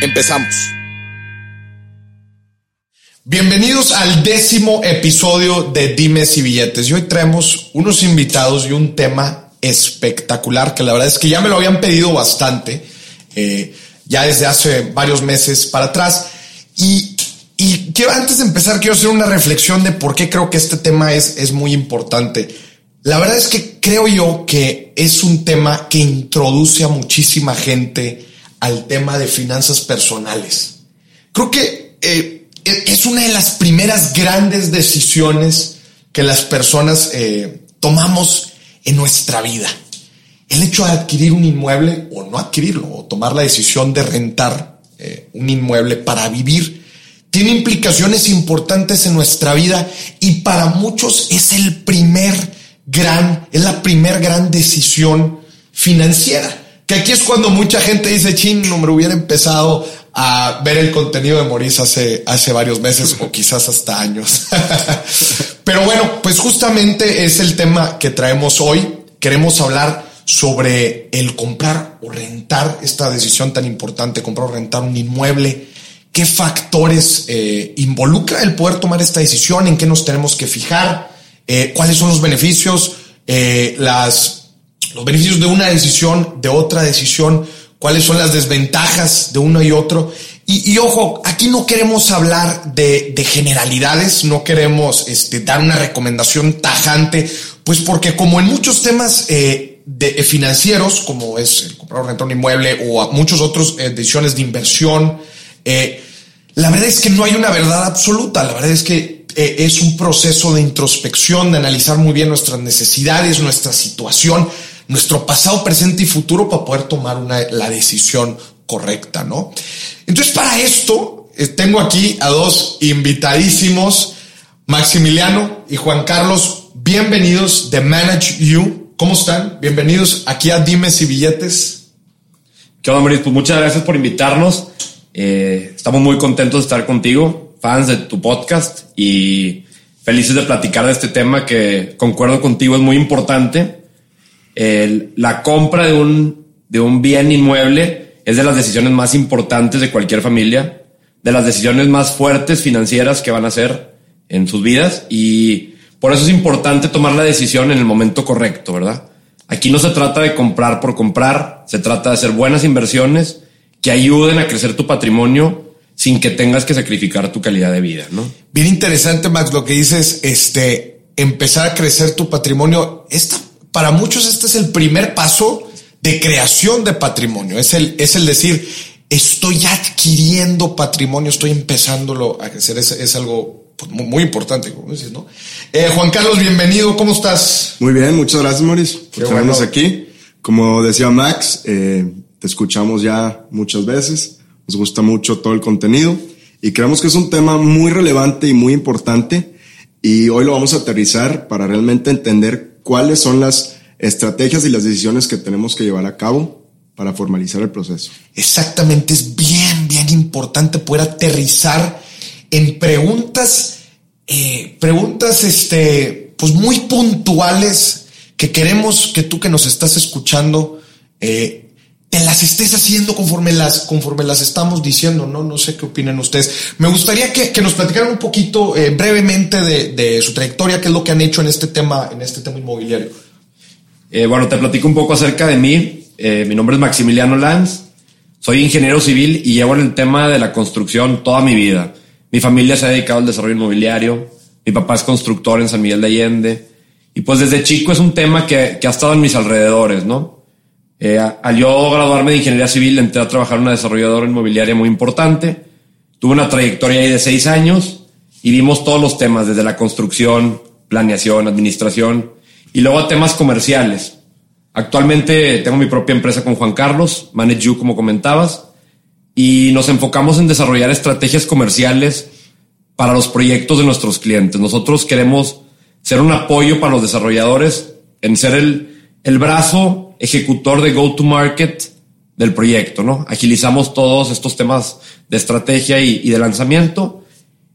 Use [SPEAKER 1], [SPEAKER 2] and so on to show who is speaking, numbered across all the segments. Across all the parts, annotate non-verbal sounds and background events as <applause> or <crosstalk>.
[SPEAKER 1] Empezamos. Bienvenidos al décimo episodio de Dimes y Billetes. Y hoy traemos unos invitados y un tema espectacular que la verdad es que ya me lo habían pedido bastante, eh, ya desde hace varios meses para atrás. Y, quiero, antes de empezar, quiero hacer una reflexión de por qué creo que este tema es, es muy importante. La verdad es que creo yo que es un tema que introduce a muchísima gente al tema de finanzas personales. Creo que eh, es una de las primeras grandes decisiones que las personas eh, tomamos en nuestra vida. El hecho de adquirir un inmueble o no adquirirlo, o tomar la decisión de rentar eh, un inmueble para vivir, tiene implicaciones importantes en nuestra vida y para muchos es el primer gran, es la primer gran decisión financiera. Que aquí es cuando mucha gente dice, chin, no me hubiera empezado a ver el contenido de Maurice hace, hace varios meses o quizás hasta años. <laughs> Pero bueno, pues justamente es el tema que traemos hoy. Queremos hablar sobre el comprar o rentar, esta decisión tan importante, comprar o rentar un inmueble. ¿Qué factores eh, involucra el poder tomar esta decisión? ¿En qué nos tenemos que fijar? Eh, ¿Cuáles son los beneficios? Eh, las, los beneficios de una decisión, de otra decisión cuáles son las desventajas de uno y otro. Y, ojo, aquí no queremos hablar de, generalidades, no queremos este, dar una recomendación tajante, pues porque como en muchos temas eh, de, eh, financieros, como es el comprar o rentar un inmueble o muchos otros eh, decisiones de inversión, la verdad es que no hay una verdad absoluta, la verdad es que es un proceso de introspección, de analizar muy bien nuestras necesidades, nuestra situación, nuestro pasado, presente y futuro para poder tomar la decisión correcta, ¿no? Entonces, para esto, eh, tengo aquí a dos invitadísimos, Maximiliano y Juan Carlos. Bienvenidos de Manage You. ¿Cómo están? Bienvenidos aquí a Dimes y Billetes.
[SPEAKER 2] ¿Qué onda, Mauricio? Pues muchas gracias por invitarnos. Eh, estamos muy contentos de estar contigo, fans de tu podcast y felices de platicar de este tema que concuerdo contigo es muy importante la compra de un, de un bien inmueble es de las decisiones más importantes de cualquier familia, de las decisiones más fuertes financieras que van a hacer en sus vidas y por eso es importante tomar la decisión en el momento correcto, ¿verdad? Aquí no se trata de comprar por comprar, se trata de hacer buenas inversiones que ayuden a crecer tu patrimonio sin que tengas que sacrificar tu calidad de vida, ¿no?
[SPEAKER 1] Bien interesante, Max, lo que dices, este, empezar a crecer tu patrimonio. Esta para muchos este es el primer paso de creación de patrimonio. Es el, es el decir, estoy adquiriendo patrimonio, estoy empezándolo a crecer. Es, algo pues, muy, importante, como dices, ¿no? Eh, Juan Carlos, bienvenido. ¿Cómo estás?
[SPEAKER 3] Muy bien, muchas gracias, Maurice, por tenernos aquí. Como decía Max, eh, te escuchamos ya muchas veces. Nos gusta mucho todo el contenido y creemos que es un tema muy relevante y muy importante. Y hoy lo vamos a aterrizar para realmente entender cuáles son las estrategias y las decisiones que tenemos que llevar a cabo para formalizar el proceso.
[SPEAKER 1] Exactamente, es bien, bien importante poder aterrizar en preguntas, eh, preguntas, este, pues muy puntuales que queremos que tú que nos estás escuchando, eh, te las estés haciendo conforme las, conforme las estamos diciendo, ¿no? No sé qué opinan ustedes. Me gustaría que, que nos platicaran un poquito eh, brevemente de, de, su trayectoria, qué es lo que han hecho en este tema, en este tema inmobiliario.
[SPEAKER 2] Eh, bueno, te platico un poco acerca de mí. Eh, mi nombre es Maximiliano Lanz. Soy ingeniero civil y llevo en el tema de la construcción toda mi vida. Mi familia se ha dedicado al desarrollo inmobiliario. Mi papá es constructor en San Miguel de Allende. Y pues desde chico es un tema que, que ha estado en mis alrededores, ¿no? Eh, al yo graduarme de ingeniería civil, entré a trabajar en una desarrolladora inmobiliaria muy importante. Tuve una trayectoria ahí de seis años y vimos todos los temas, desde la construcción, planeación, administración y luego a temas comerciales. Actualmente tengo mi propia empresa con Juan Carlos, Manage como comentabas. y nos enfocamos en desarrollar estrategias comerciales para los proyectos de nuestros clientes. Nosotros queremos ser un apoyo para los desarrolladores en ser el, el brazo ejecutor de go-to-market del proyecto, ¿no? Agilizamos todos estos temas de estrategia y, de lanzamiento.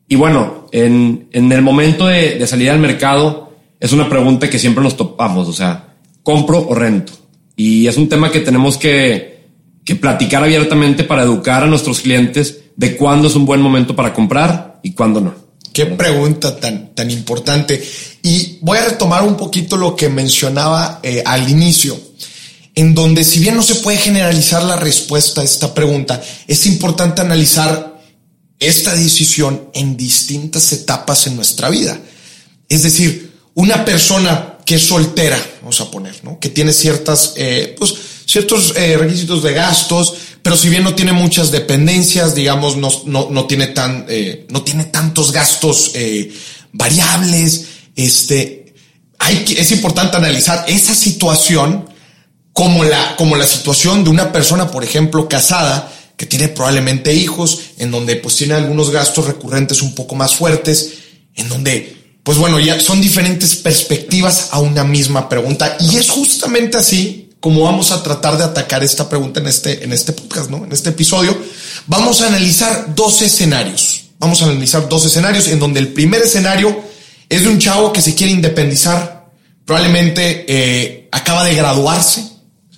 [SPEAKER 2] Y bueno, en, en el momento de, de salir al mercado, es una pregunta que siempre nos topamos, o sea, ¿compro o rento? Y es un tema que tenemos que, que platicar abiertamente para educar a nuestros clientes de cuándo es un buen momento para comprar y cuándo no.
[SPEAKER 1] Qué pregunta tan, tan importante. Y voy a retomar un poquito lo que mencionaba eh, al inicio, en donde si bien no se puede generalizar la respuesta a esta pregunta, es importante analizar esta decisión en distintas etapas en nuestra vida. Es decir, una persona que es soltera, vamos a poner, ¿no? Que tiene ciertas, eh, pues, ciertos eh, requisitos de gastos, pero si bien no tiene muchas dependencias, digamos, no, no, no tiene tan, eh, no tiene tantos gastos variables, este, es importante analizar esa situación como la, como la situación de una persona, por ejemplo, casada, que tiene probablemente hijos, en donde pues tiene algunos gastos recurrentes un poco más fuertes, en donde pues bueno, ya son diferentes perspectivas a una misma pregunta y es justamente así como vamos a tratar de atacar esta pregunta en este, en este podcast, ¿no? En este episodio. Vamos a analizar dos escenarios. Vamos a analizar dos escenarios en donde el primer escenario es de un chavo que se quiere independizar, probablemente eh, acaba de graduarse,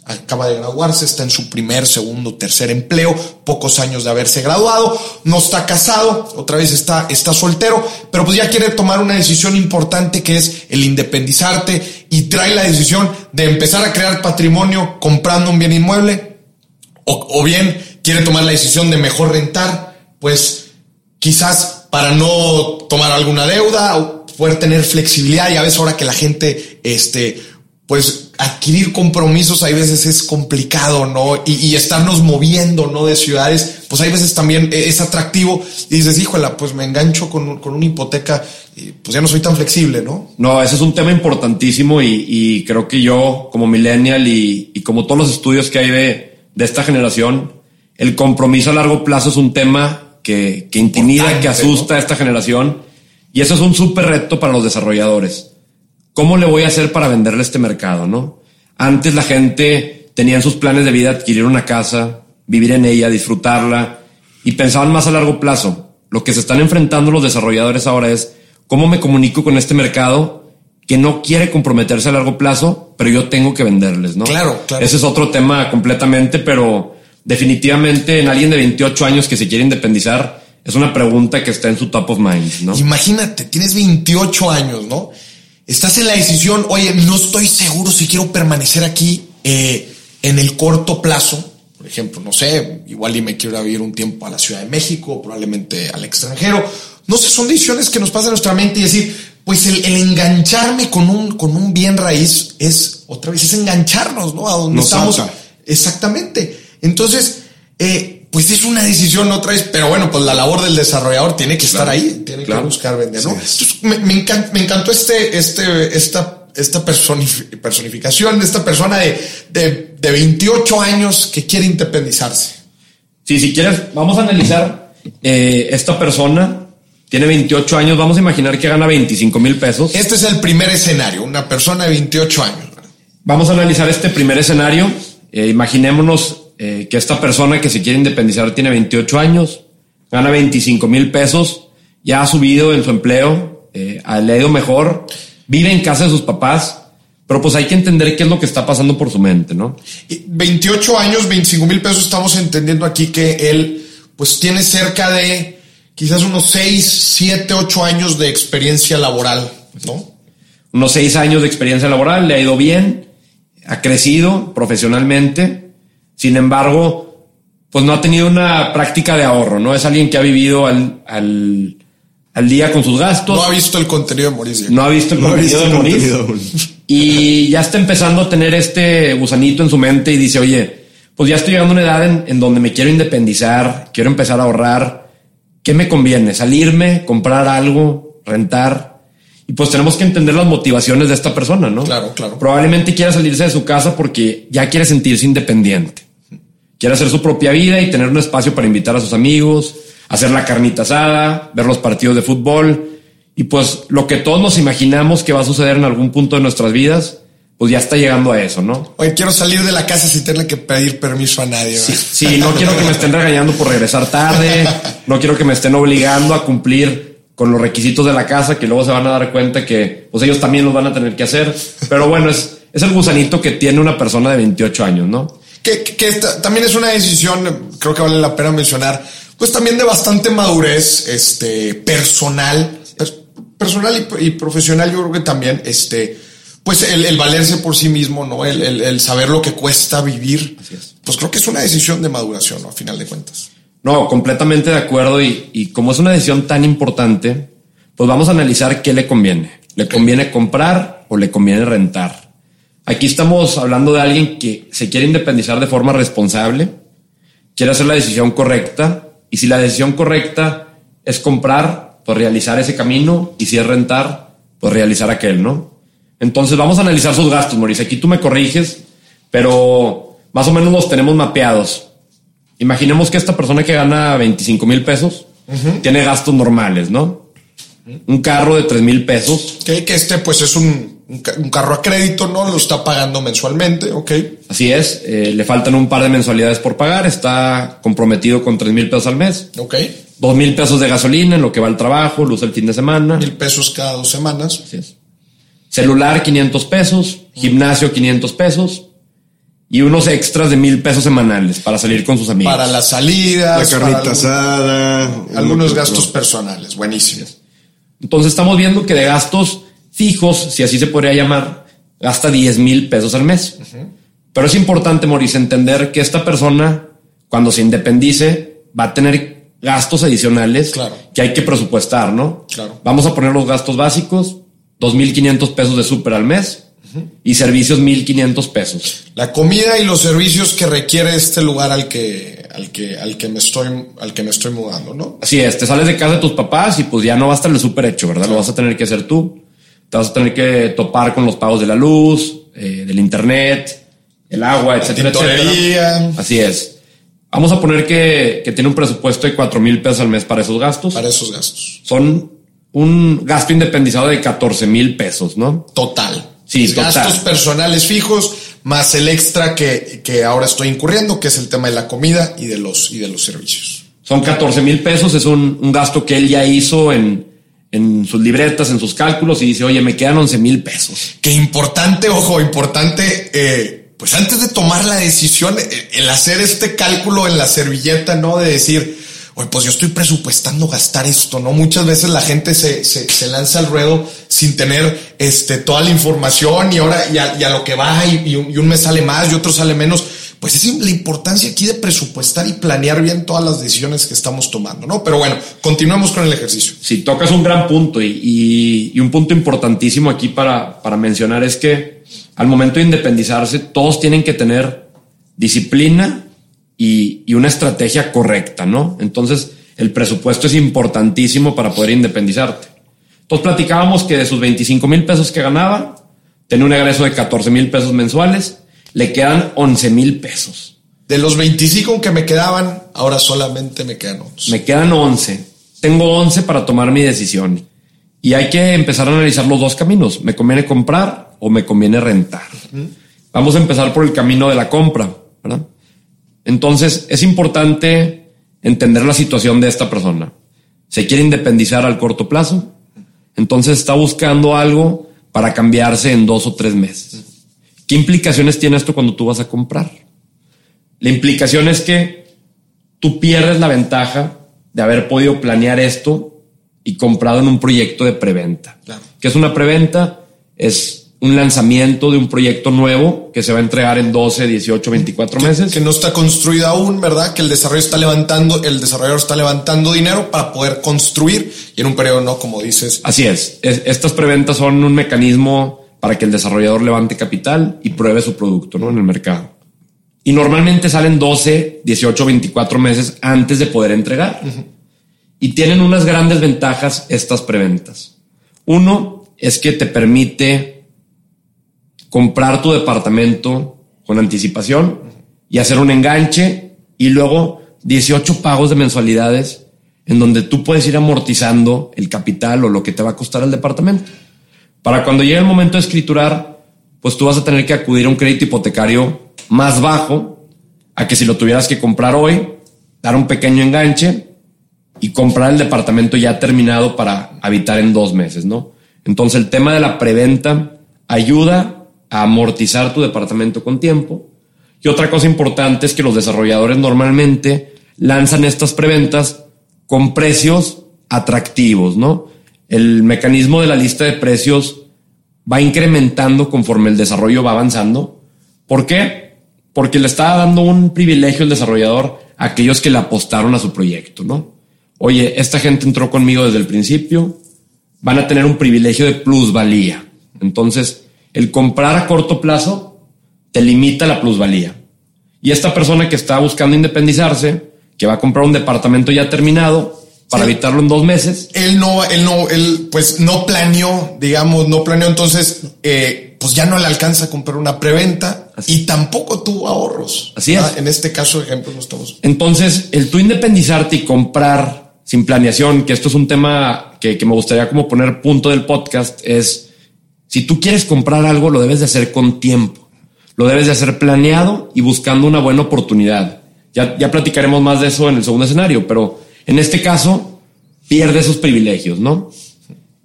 [SPEAKER 1] acaba de graduarse, está en su primer, segundo, tercer empleo, pocos años de haberse graduado, no está casado, otra vez está, está soltero, pero pues ya quiere tomar una decisión importante que es el independizarte y trae la decisión de empezar a crear patrimonio comprando un bien inmueble o, bien quiere tomar la decisión de mejor rentar, pues quizás para no tomar alguna deuda o poder tener flexibilidad y a veces ahora que la gente, este, pues adquirir compromisos hay veces es complicado, ¿no? Y, estarnos moviendo, ¿no? De ciudades, pues hay veces también es atractivo y dices, híjole, pues me engancho con, con una hipoteca y pues ya no soy tan flexible, ¿no?
[SPEAKER 2] No, ese es un tema importantísimo y, creo que yo como millennial y, como todos los estudios que hay de, de, esta generación, el compromiso a largo plazo es un tema que, que intimida, que asusta a esta generación y eso es un súper reto para los desarrolladores ¿Cómo le voy a hacer para venderle este mercado, no? Antes la gente tenía en sus planes de vida adquirir una casa, vivir en ella, disfrutarla y pensaban más a largo plazo. Lo que se están enfrentando los desarrolladores ahora es cómo me comunico con este mercado que no quiere comprometerse a largo plazo, pero yo tengo que venderles, ¿no?
[SPEAKER 1] Claro, claro.
[SPEAKER 2] Ese es otro tema completamente, pero definitivamente en alguien de 28 años que se quiere independizar, es una pregunta que está en su top of mind, ¿no?
[SPEAKER 1] Imagínate, tienes 28 años, ¿no? Estás en la decisión, oye, no estoy seguro si quiero permanecer aquí eh, en el corto plazo. Por ejemplo, no sé, igual y me quiero vivir un tiempo a la Ciudad de México, probablemente al extranjero. No sé, son decisiones que nos pasan en nuestra mente y decir, pues el, engancharme con un, con un bien raíz es, otra vez, es engancharnos, ¿no? A donde estamos. Exactamente. Entonces, eh, pues es una decisión otra vez, pero bueno, pues la labor del desarrollador tiene que estar ahí, tiene que buscar vender, ¿no? me, encantó, este, este, esta, esta personificación de esta persona de, de, de 28 años que quiere independizarse.
[SPEAKER 2] Sí, si quieres, vamos a analizar eh, esta persona. Tiene 28 años, vamos a imaginar que gana 25 mil pesos.
[SPEAKER 1] Este es el primer escenario, una persona de 28 años.
[SPEAKER 2] Vamos a analizar este primer escenario. Eh, imaginémonos eh, que esta persona que se quiere independizar tiene 28 años, gana 25 mil pesos, ya ha subido en su empleo, eh, ha leído mejor, vive en casa de sus papás, pero pues hay que entender qué es lo que está pasando por su mente, ¿no?
[SPEAKER 1] 28 años, 25 mil pesos, estamos entendiendo aquí que él pues tiene cerca de quizás unos 6, 7, 8 años de experiencia laboral, ¿no?
[SPEAKER 2] Unos 6 años de experiencia laboral, le ha ido bien, ha crecido profesionalmente, sin embargo, pues no ha tenido una práctica de ahorro, ¿no? Es alguien que ha vivido al, al, al día con sus gastos.
[SPEAKER 1] No ha visto el contenido de Mauricio.
[SPEAKER 2] No ha visto el contenido de Mauricio. Y ya está empezando a tener este gusanito en su mente y dice, oye, pues ya estoy llegando a una edad en, en donde me quiero independizar, quiero empezar a ahorrar. ¿Qué me conviene? ¿Salirme? ¿Comprar algo? ¿Rentar? Y pues tenemos que entender las motivaciones de esta persona, ¿no?
[SPEAKER 1] Claro, claro.
[SPEAKER 2] Probablemente quiera salirse de su casa porque ya quiere sentirse independiente quiere hacer su propia vida y tener un espacio para invitar a sus amigos, hacer la carnita asada, ver los partidos de fútbol y pues lo que todos nos imaginamos que va a suceder en algún punto de nuestras vidas, pues ya está llegando a eso, ¿no?
[SPEAKER 1] Oye, quiero salir de la casa sin tener que pedir permiso a nadie.
[SPEAKER 2] Sí, sí, no quiero que me estén regañando por regresar tarde, no quiero que me estén obligando a cumplir con los requisitos de la casa, que luego se van a dar cuenta que pues ellos también los van a tener que hacer. Pero bueno, es, es el gusanito que tiene una persona de 28 años, ¿no?
[SPEAKER 1] Que, que esta, también es una decisión, creo que vale la pena mencionar, pues también de bastante madurez este, personal, personal y, profesional, yo creo que también, este, pues el, el valerse por sí mismo, ¿no? El, el, el, saber lo que cuesta vivir, pues creo que es una decisión de maduración, ¿no? A final de cuentas.
[SPEAKER 2] No, completamente de acuerdo. Y, y como es una decisión tan importante, pues vamos a analizar qué le conviene. ¿Le conviene comprar o le conviene rentar? Aquí estamos hablando de alguien que se quiere independizar de forma responsable, quiere hacer la decisión correcta, y si la decisión correcta es comprar, pues realizar ese camino, y si es rentar, pues realizar aquel, ¿no? Entonces vamos a analizar sus gastos, Mauricio. Aquí tú me corriges, pero más o menos los tenemos mapeados. Imaginemos que esta persona que gana 25 mil pesos tiene gastos normales, ¿no? Un carro de 3 mil pesos.
[SPEAKER 1] Que, que este pues es un, un, carro a crédito, ¿no? Lo está pagando mensualmente, ok.
[SPEAKER 2] Así es, eh, le faltan un par de mensualidades por pagar, está comprometido con 3 mil pesos al mes.
[SPEAKER 1] Ok.
[SPEAKER 2] 2 mil pesos de gasolina en lo que va al trabajo, luz el fin de semana.
[SPEAKER 1] Mil pesos cada dos semanas.
[SPEAKER 2] Así es. Celular 500 pesos, gimnasio 500 pesos y unos extras de mil pesos semanales para salir con sus amigos.
[SPEAKER 1] Para las salidas.
[SPEAKER 3] La carnita asada.
[SPEAKER 1] Algunos gastos personales, buenísimos.
[SPEAKER 2] Entonces estamos viendo que de gastos fijos, si así se podría llamar, gasta 10 mil pesos al mes. Pero es importante, Maurice, entender que esta persona, cuando se independice, va a tener gastos adicionales
[SPEAKER 1] claro.
[SPEAKER 2] que hay que presupuestar, ¿no?
[SPEAKER 1] Claro.
[SPEAKER 2] Vamos a poner los gastos básicos, 2.500 pesos de súper al mes y servicios 1.500 pesos.
[SPEAKER 1] La comida y los servicios que requiere este lugar al que, al que, al que me estoy, al que me estoy mudando, ¿no?
[SPEAKER 2] Así es, te sales de casa de tus papás y pues ya no va a estar el súper hecho, ¿verdad? Lo vas a tener que hacer tú. Te vas a tener que topar con los pagos de la luz, eh, del internet, el agua, etcétera, etcétera. Así es. Vamos a poner que, que tiene un presupuesto de 4 mil pesos al mes para esos gastos.
[SPEAKER 1] Para esos gastos.
[SPEAKER 2] Son un gasto independizado de 14 mil pesos, ¿no?
[SPEAKER 1] Total.
[SPEAKER 2] Sí, total.
[SPEAKER 1] Gastos personales fijos más el extra que, que ahora estoy incurriendo, que es el tema de la comida y de los, y de los servicios.
[SPEAKER 2] Son 14 mil pesos, es un, un, gasto que él ya hizo en, en sus libretas, en sus cálculos y dice, oye, me quedan 11 mil pesos.
[SPEAKER 1] Qué importante, ojo, importante, eh, pues antes de tomar la decisión, el hacer este cálculo en la servilleta, ¿no? De decir, oye, pues yo estoy presupuestando gastar esto, ¿no? Muchas veces la gente se, se, se lanza al ruedo sin tener este, toda la información y ahora y a, y a lo que va y, y, un, mes sale más y otro sale menos. Pues es la importancia aquí de presupuestar y planear bien todas las decisiones que estamos tomando, ¿no? Pero bueno, continuemos con el ejercicio.
[SPEAKER 2] Sí, tocas un gran punto y, un punto importantísimo aquí para, para mencionar es que al momento de independizarse todos tienen que tener disciplina y, y, una estrategia correcta, ¿no? Entonces, el presupuesto es importantísimo para poder independizarte. Entonces, platicábamos que de sus 25 mil pesos que ganaba, tenía un egreso de 14 mil pesos mensuales, le quedan 11 mil pesos.
[SPEAKER 1] De los 25 que me quedaban, ahora solamente me quedan 11.
[SPEAKER 2] Me quedan 11. Tengo 11 para tomar mi decisión. Y hay que empezar a analizar los dos caminos. ¿Me conviene comprar o me conviene rentar? Uh -huh. Vamos a empezar por el camino de la compra, ¿verdad? Entonces, es importante entender la situación de esta persona. Se quiere independizar al corto plazo, entonces está buscando algo para cambiarse en dos o tres meses. ¿Qué implicaciones tiene esto cuando tú vas a comprar? La implicación es que tú pierdes la ventaja de haber podido planear esto y comprado en un proyecto de preventa.
[SPEAKER 1] Claro.
[SPEAKER 2] ¿Qué es una preventa? Es un lanzamiento de un proyecto nuevo que se va a entregar en 12, 18, 24
[SPEAKER 1] que,
[SPEAKER 2] meses.
[SPEAKER 1] Que no está construido aún, ¿verdad? Que el desarrollo está levantando, el desarrollador está levantando dinero para poder construir y en un periodo no, como dices.
[SPEAKER 2] Así es. es estas preventas son un mecanismo para que el desarrollador levante capital y pruebe su producto ¿no? en el mercado. Y normalmente salen 12, 18, 24 meses antes de poder entregar. Uh -huh. Y tienen unas grandes ventajas estas preventas. Uno es que te permite comprar tu departamento con anticipación y hacer un enganche y luego 18 pagos de mensualidades en donde tú puedes ir amortizando el capital o lo que te va a costar el departamento. Para cuando llegue el momento de escriturar, pues tú vas a tener que acudir a un crédito hipotecario más bajo a que si lo tuvieras que comprar hoy, dar un pequeño enganche y comprar el departamento ya terminado para habitar en dos meses, ¿no? Entonces el tema de la preventa ayuda a amortizar tu departamento con tiempo. Y otra cosa importante es que los desarrolladores normalmente lanzan estas preventas con precios atractivos, ¿no? El mecanismo de la lista de precios va incrementando conforme el desarrollo va avanzando. ¿Por qué? Porque le está dando un privilegio el desarrollador a aquellos que le apostaron a su proyecto, ¿no? Oye, esta gente entró conmigo desde el principio, van a tener un privilegio de plusvalía. Entonces, el comprar a corto plazo te limita la plusvalía. Y esta persona que está buscando independizarse, que va a comprar un departamento ya terminado para evitarlo en dos meses.
[SPEAKER 1] Él no, él no, él pues no planeó, digamos, no planeó, entonces eh, pues ya no le alcanza a comprar una preventa y tampoco tuvo ahorros.
[SPEAKER 2] Así es.
[SPEAKER 1] En este caso, ejemplo, no estamos.
[SPEAKER 2] Entonces, el tú independizarte y comprar sin planeación, que esto es un tema que, que me gustaría como poner punto del podcast, es si tú quieres comprar algo, lo debes de hacer con tiempo. Lo debes de hacer planeado y buscando una buena oportunidad. Ya, ya platicaremos más de eso en el segundo escenario, pero en este caso pierde esos privilegios, ¿no?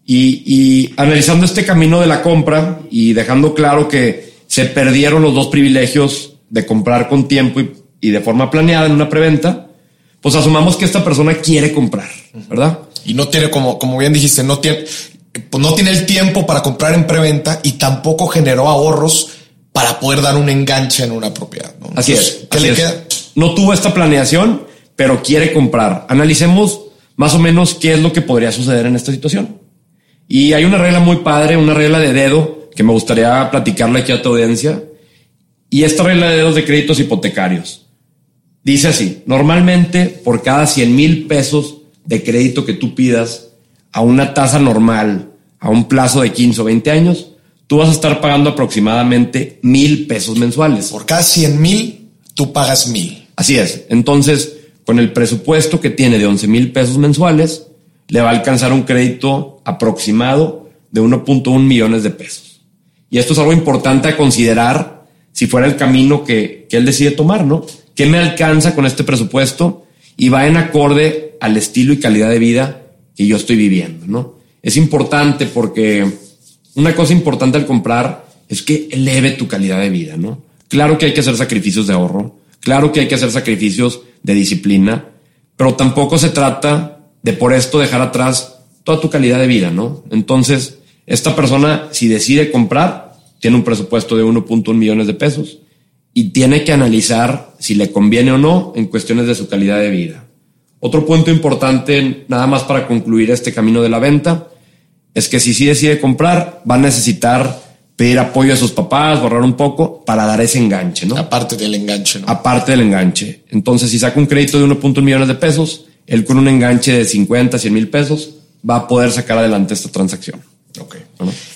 [SPEAKER 2] Y, y analizando este camino de la compra y dejando claro que se perdieron los dos privilegios de comprar con tiempo y, y de forma planeada en una preventa, pues asumamos que esta persona quiere comprar, ¿verdad?
[SPEAKER 1] Y no tiene, como, como bien dijiste, no tiene, pues no tiene el tiempo para comprar en preventa y tampoco generó ahorros para poder dar un enganche en una propiedad. ¿no?
[SPEAKER 2] Así es.
[SPEAKER 1] ¿Qué
[SPEAKER 2] así
[SPEAKER 1] le
[SPEAKER 2] es.
[SPEAKER 1] queda?
[SPEAKER 2] No tuvo esta planeación, pero quiere comprar. Analicemos más o menos qué es lo que podría suceder en esta situación. Y hay una regla muy padre, una regla de dedo que me gustaría platicarle aquí a tu audiencia. Y esta regla de dedos de créditos hipotecarios. Dice así, normalmente por cada 100 mil pesos de crédito que tú pidas a una tasa normal, a un plazo de 15 o 20 años, tú vas a estar pagando aproximadamente mil pesos mensuales.
[SPEAKER 1] Por cada 100 mil, tú pagas mil.
[SPEAKER 2] Así es. Entonces, con el presupuesto que tiene de 11 mil pesos mensuales, le va a alcanzar un crédito aproximado de 1.1 millones de pesos. Y esto es algo importante a considerar si fuera el camino que, que él decide tomar, ¿no? ¿Qué me alcanza con este presupuesto? Y va en acorde al estilo y calidad de vida que yo estoy viviendo, ¿no? Es importante porque una cosa importante al comprar es que eleve tu calidad de vida, ¿no? Claro que hay que hacer sacrificios de ahorro, claro que hay que hacer sacrificios de disciplina, pero tampoco se trata de por esto dejar atrás toda tu calidad de vida, ¿no? Entonces, esta persona, si decide comprar, tiene un presupuesto de 1.1 millones de pesos y tiene que analizar si le conviene o no en cuestiones de su calidad de vida. Otro punto importante, nada más para concluir este camino de la venta, es que si sí decide comprar, va a necesitar pedir apoyo a sus papás, ahorrar un poco para dar ese enganche, ¿no?
[SPEAKER 1] Aparte del enganche, ¿no?
[SPEAKER 2] Aparte del enganche. Entonces, si saca un crédito de 1.1 millones de pesos, él con un enganche de 50, 100 mil pesos, va a poder sacar adelante esta transacción.
[SPEAKER 1] Ok.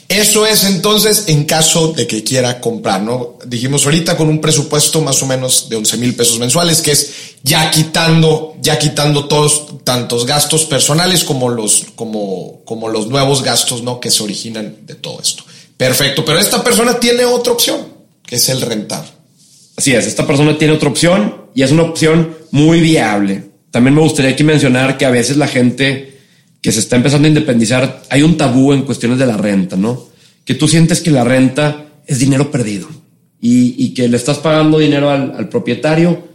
[SPEAKER 1] Eso es entonces en caso de que quiera comprar, ¿no? Dijimos ahorita con un presupuesto más o menos de 11 mil pesos mensuales, que es ya quitando, ya quitando todos, tantos gastos personales como los, como, como los nuevos gastos, ¿no? Que se originan de todo esto. Perfecto, pero esta persona tiene otra opción, que es el rentar.
[SPEAKER 2] Así es, esta persona tiene otra opción y es una opción muy viable. También me gustaría aquí mencionar que a veces la gente que se está empezando a independizar, hay un tabú en cuestiones de la renta, ¿no? Que tú sientes que la renta es dinero perdido y, que le estás pagando dinero al, propietario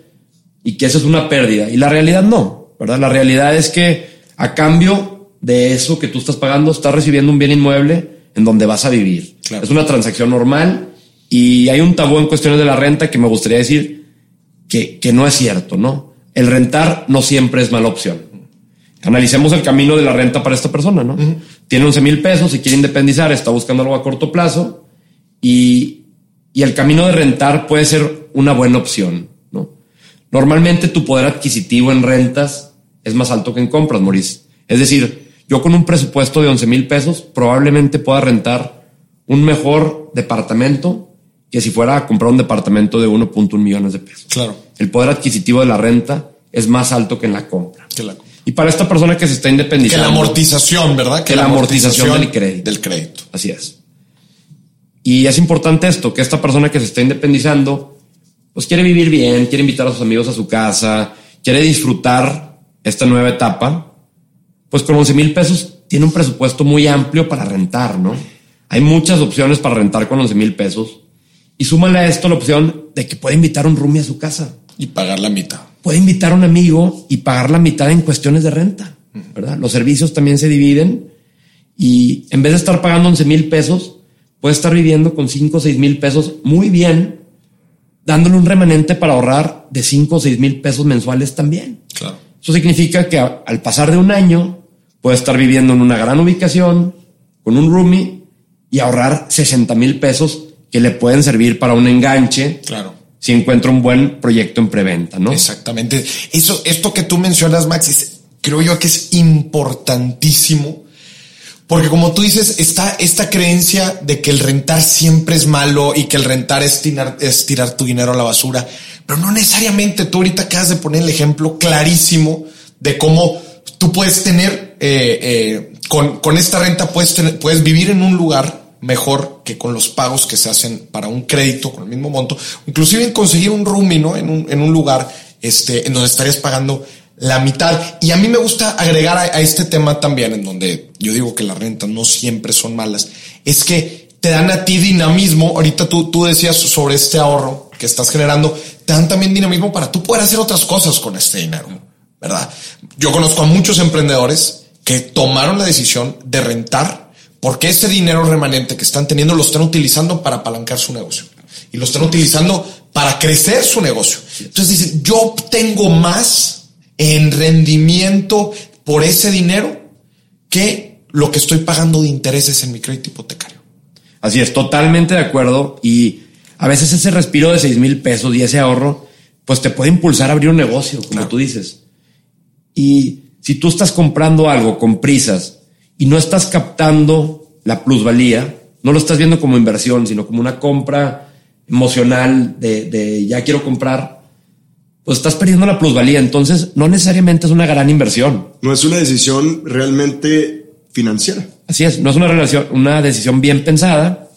[SPEAKER 2] y que eso es una pérdida. Y la realidad no, ¿verdad? La realidad es que a cambio de eso que tú estás pagando, estás recibiendo un bien inmueble en donde vas a vivir. Claro. Es una transacción normal y hay un tabú en cuestiones de la renta que me gustaría decir que, que no es cierto, ¿no? El rentar no siempre es mala opción analicemos el camino de la renta para esta persona, ¿no? Uh -huh. Tiene 11 mil pesos y quiere independizar, está buscando algo a corto plazo y, y, el camino de rentar puede ser una buena opción, ¿no? Normalmente tu poder adquisitivo en rentas es más alto que en compras, Maurice. Es decir, yo con un presupuesto de 11 mil pesos probablemente pueda rentar un mejor departamento que si fuera a comprar un departamento de 1.1 millones de pesos.
[SPEAKER 1] Claro.
[SPEAKER 2] El poder adquisitivo de la renta es más alto que en la compra.
[SPEAKER 1] Que la,
[SPEAKER 2] Y para esta persona que se está
[SPEAKER 1] que
[SPEAKER 2] independizando.
[SPEAKER 1] la amortización, ¿verdad?
[SPEAKER 2] Que la amortización del crédito.
[SPEAKER 1] Del crédito.
[SPEAKER 2] Así es. Y es importante esto, que esta persona que se está independizando, pues quiere vivir bien, quiere invitar a sus amigos a su casa, quiere disfrutar esta nueva etapa, pues con 11 mil pesos tiene un presupuesto muy amplio para rentar, ¿no? Hay muchas opciones para rentar con 11 mil pesos. Y súmale a esto la opción de que puede invitar a un roomie a su casa.
[SPEAKER 1] Y pagar la mitad.
[SPEAKER 2] Puede invitar a un amigo y pagar la mitad en cuestiones de renta, ¿verdad? Los servicios también se dividen y en vez de estar pagando 11 mil pesos, puede estar viviendo con 5 o 6 mil pesos muy bien, dándole un remanente para ahorrar de 5 o 6 mil pesos mensuales también.
[SPEAKER 1] Claro.
[SPEAKER 2] Eso significa que al pasar de un año puede estar viviendo en una gran ubicación, con un roomie y ahorrar 60 mil pesos que le pueden servir para un enganche
[SPEAKER 1] Claro.
[SPEAKER 2] si encuentra un buen proyecto en preventa, ¿no?
[SPEAKER 1] Exactamente. Eso, esto que tú mencionas, Max, es- creo yo que es importantísimo. Porque como tú dices, está esta creencia de que el rentar siempre es malo y que el rentar es tirar, es tirar tu dinero a la basura. Pero no necesariamente. Tú ahorita acabas de poner el ejemplo clarísimo de cómo tú puedes tener, eh, eh, con, con esta renta puedes, tener, puedes vivir en un lugar mejor que con los pagos que se hacen para un crédito con el mismo monto, inclusive en conseguir un roomie, ¿no? En un, en un lugar este, en donde estarías pagando la mitad. Y a mí me gusta agregar a, a este tema también, en donde yo digo que las rentas no siempre son malas, es que te dan a ti dinamismo. Ahorita tú, tú decías sobre este ahorro que estás generando, te dan también dinamismo para tú poder hacer otras cosas con este dinero, ¿verdad? Yo conozco a muchos emprendedores que tomaron la decisión de rentar porque ese dinero remanente que están teniendo lo están utilizando para apalancar su negocio y lo están utilizando para crecer su negocio. Entonces dicen, yo obtengo más en rendimiento por ese dinero que lo que estoy pagando de intereses en mi crédito hipotecario.
[SPEAKER 2] Así es, totalmente de acuerdo. Y a veces ese respiro de 6 mil pesos y ese ahorro, pues te puede impulsar a abrir un negocio, como
[SPEAKER 1] Claro.
[SPEAKER 2] tú dices. Y si tú estás comprando algo con prisas y no estás captando la plusvalía, no lo estás viendo como inversión, sino como una compra emocional de, de ya quiero comprar, pues estás perdiendo la plusvalía. Entonces, no necesariamente es una gran inversión.
[SPEAKER 3] No es una decisión realmente financiera.
[SPEAKER 2] Así es, no es una relación, una decisión bien pensada.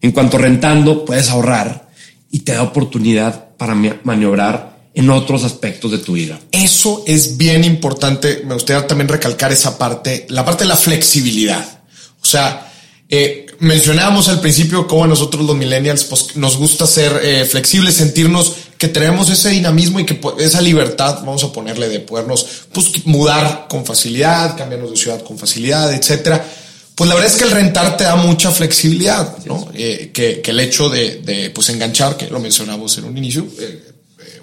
[SPEAKER 2] En cuanto rentando, puedes ahorrar y te da oportunidad para maniobrar en otros aspectos de tu vida.
[SPEAKER 1] Eso es bien importante. Me gustaría también recalcar esa parte, la parte de la flexibilidad. O sea, eh, mencionábamos al principio cómo a nosotros los millennials pues, nos gusta ser eh, flexibles, sentirnos que tenemos ese dinamismo y que esa libertad, vamos a ponerle, de podernos pues, mudar con facilidad, cambiarnos de ciudad con facilidad, etcétera. Pues la verdad es que el rentar te da mucha flexibilidad, ¿no? Eh, que, que el hecho de, de, pues enganchar, que lo mencionamos en un inicio, eh,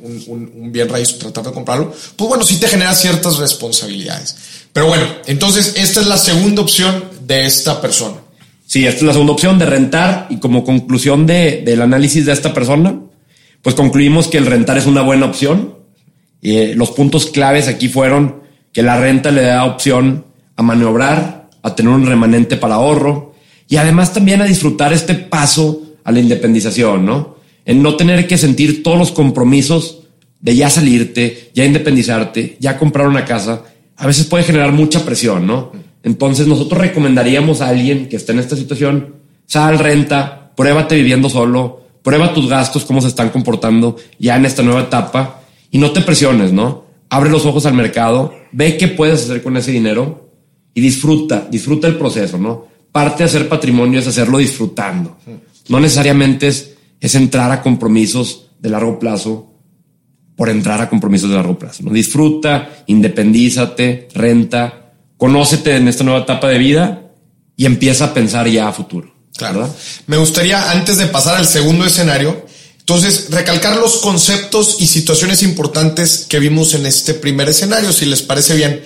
[SPEAKER 1] un, bien raíz, tratar de comprarlo, pues bueno, sí te genera ciertas responsabilidades. Pero bueno, entonces esta es la segunda opción de esta persona.
[SPEAKER 2] Sí, esta es la segunda opción de rentar y como conclusión de- del análisis de esta persona, pues concluimos que el rentar es una buena opción. Eh, los puntos claves aquí fueron que la renta le da opción a maniobrar, a tener un remanente para ahorro y además también a disfrutar este paso a la independización, ¿no? En no tener que sentir todos los compromisos de ya salirte, ya independizarte, ya comprar una casa, a veces puede generar mucha presión, ¿no? Entonces nosotros recomendaríamos a alguien que esté en esta situación, sal, renta, pruébate viviendo solo, prueba tus gastos, cómo se están comportando ya en esta nueva etapa y no te presiones, ¿no? Abre los ojos al mercado, ve qué puedes hacer con ese dinero y disfruta, disfruta el proceso, ¿no? Parte de hacer patrimonio es hacerlo disfrutando. No necesariamente es, es entrar a compromisos de largo plazo por entrar a compromisos de largo plazo. ¿no? Disfruta, independízate, renta, conócete en esta nueva etapa de vida y empieza a pensar ya a futuro.
[SPEAKER 1] Claro.
[SPEAKER 2] ¿verdad?
[SPEAKER 1] Me gustaría, antes de pasar al segundo escenario, entonces recalcar los conceptos y situaciones importantes que vimos en este primer escenario, si les parece bien.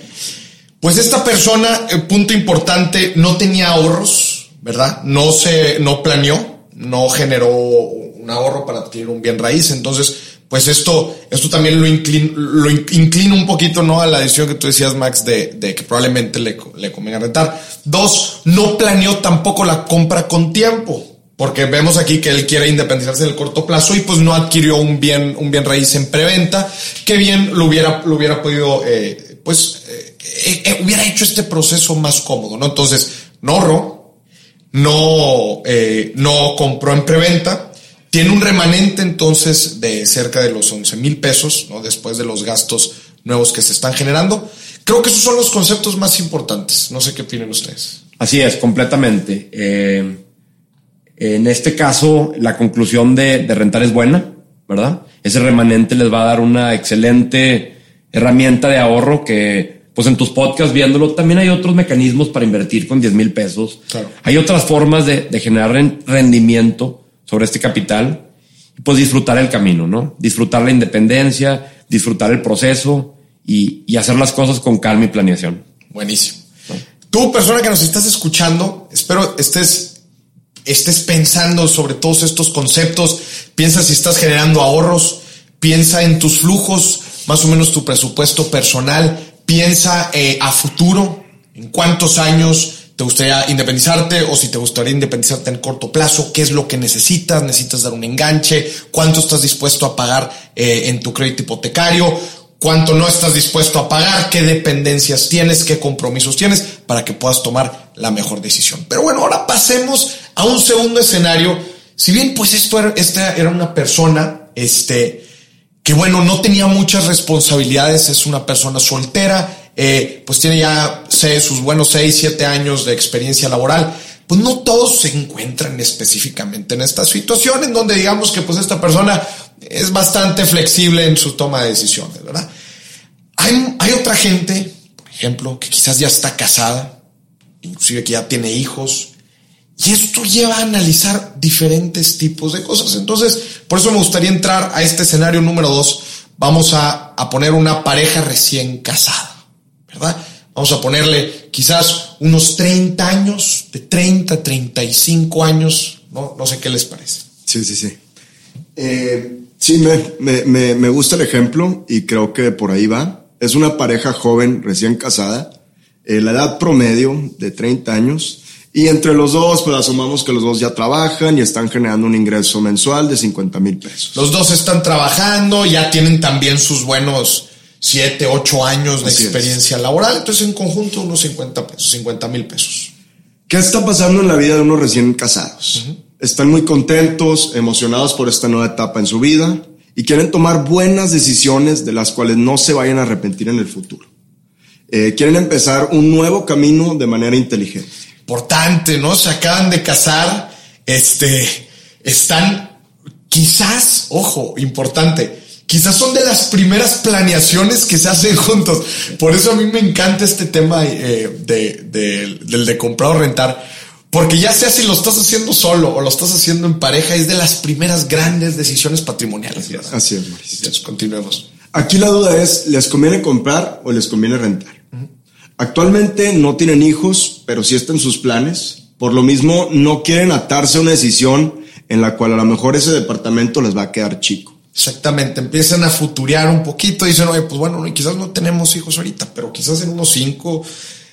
[SPEAKER 1] Pues esta persona, eh, punto importante, no tenía ahorros, ¿verdad? No se, no planeó, no generó un ahorro para adquirir un bien raíz. Entonces, pues esto, esto también lo inclina, un poquito, ¿no? A la decisión que tú decías, Max, de, de que probablemente le, le convenga rentar. Dos, no planeó tampoco la compra con tiempo. porque vemos aquí que él quiere independizarse en el corto plazo y pues no adquirió un bien, un bien raíz en preventa, que bien lo hubiera, lo hubiera podido, eh, pues, eh, eh, hubiera hecho este proceso más cómodo, ¿no? Entonces, no ahorró, no, no compró en preventa, tiene un remanente entonces de cerca de los 11 mil pesos, ¿no? Después de los gastos nuevos que se están generando. Creo que esos son los conceptos más importantes. No sé qué opinan ustedes.
[SPEAKER 2] Así es, completamente. En este caso, la conclusión de, rentar es buena, ¿verdad? Ese remanente les va a dar una excelente herramienta de ahorro que, pues en tus podcasts viéndolo, también hay otros mecanismos para invertir con 10 mil pesos. Hay otras formas de, generar rendimiento sobre este capital y pues disfrutar el camino, ¿no? Disfrutar la independencia, disfrutar el proceso y, hacer las cosas con calma y planeación.
[SPEAKER 1] Buenísimo. Tú, persona que nos estás escuchando, espero estés estés pensando sobre todos estos conceptos, piensa si estás generando ahorros, piensa en tus flujos, más o menos tu presupuesto personal, piensa eh, a futuro, en cuántos años te gustaría independizarte o si te gustaría independizarte en corto plazo, qué es lo que necesitas, necesitas dar un enganche, cuánto estás dispuesto a pagar eh, en tu crédito hipotecario, cuánto no estás dispuesto a pagar, qué dependencias tienes, qué compromisos tienes para que puedas tomar la mejor decisión. Pero bueno, ahora pasemos a un segundo escenario. Si bien pues esto esta era una persona, este, que bueno, no tenía muchas responsabilidades, es una persona soltera, eh, pues tiene ya sé, sus buenos seis, siete años de experiencia laboral, pues no todos se encuentran específicamente en esta situación en donde digamos que pues esta persona es bastante flexible en su toma de decisiones, ¿verdad? Hay, hay otra gente, por ejemplo, que quizás ya está casada, inclusive que ya tiene hijos, y esto lleva a analizar diferentes tipos de cosas. Entonces, por eso me gustaría entrar a este escenario número dos. Vamos a, a poner una pareja recién casada, ¿verdad? Vamos a ponerle quizás unos 30 años, de 30, 35 años, no, no sé qué les parece.
[SPEAKER 3] Sí, sí, sí. Eh, Sí, me, me, me, gusta el ejemplo y creo que por ahí va. Es una pareja joven, recién casada, eh, la edad promedio de 30 años, y entre los dos, pues asumamos que los dos ya trabajan y están generando un ingreso mensual de 50 mil pesos.
[SPEAKER 1] Los dos están trabajando, ya tienen también sus buenos 7, 8 años de experiencia laboral, entonces en conjunto unos 50 pesos, 50 mil pesos.
[SPEAKER 3] ¿Qué está pasando en la vida de unos recién casados? están muy contentos, emocionados por esta nueva etapa en su vida y quieren tomar buenas decisiones de las cuales no se vayan a arrepentir en el futuro. Eh, quieren empezar un nuevo camino de manera inteligente.
[SPEAKER 1] Importante, ¿no? Se acaban de casar, este, están quizás, ojo, importante, quizás son de las primeras planeaciones que se hacen <laughs> juntos. Por eso a mí me encanta este tema eh, de, del de comprar o rentar porque ya sea si lo estás haciendo solo o lo estás haciendo en pareja, es de las primeras grandes decisiones patrimoniales.
[SPEAKER 3] Así es.
[SPEAKER 1] Entonces, continuemos.
[SPEAKER 3] Aquí la duda es, ¿les conviene comprar o les conviene rentar? Actualmente no tienen hijos, pero sí están sus planes. Por lo mismo, no quieren atarse a una decisión en la cual a lo mejor ese departamento les va a quedar chico.
[SPEAKER 1] Exactamente, empiezan a futurear un poquito, dicen, oye, pues bueno, quizás no tenemos hijos ahorita, pero quizás en unos cinco,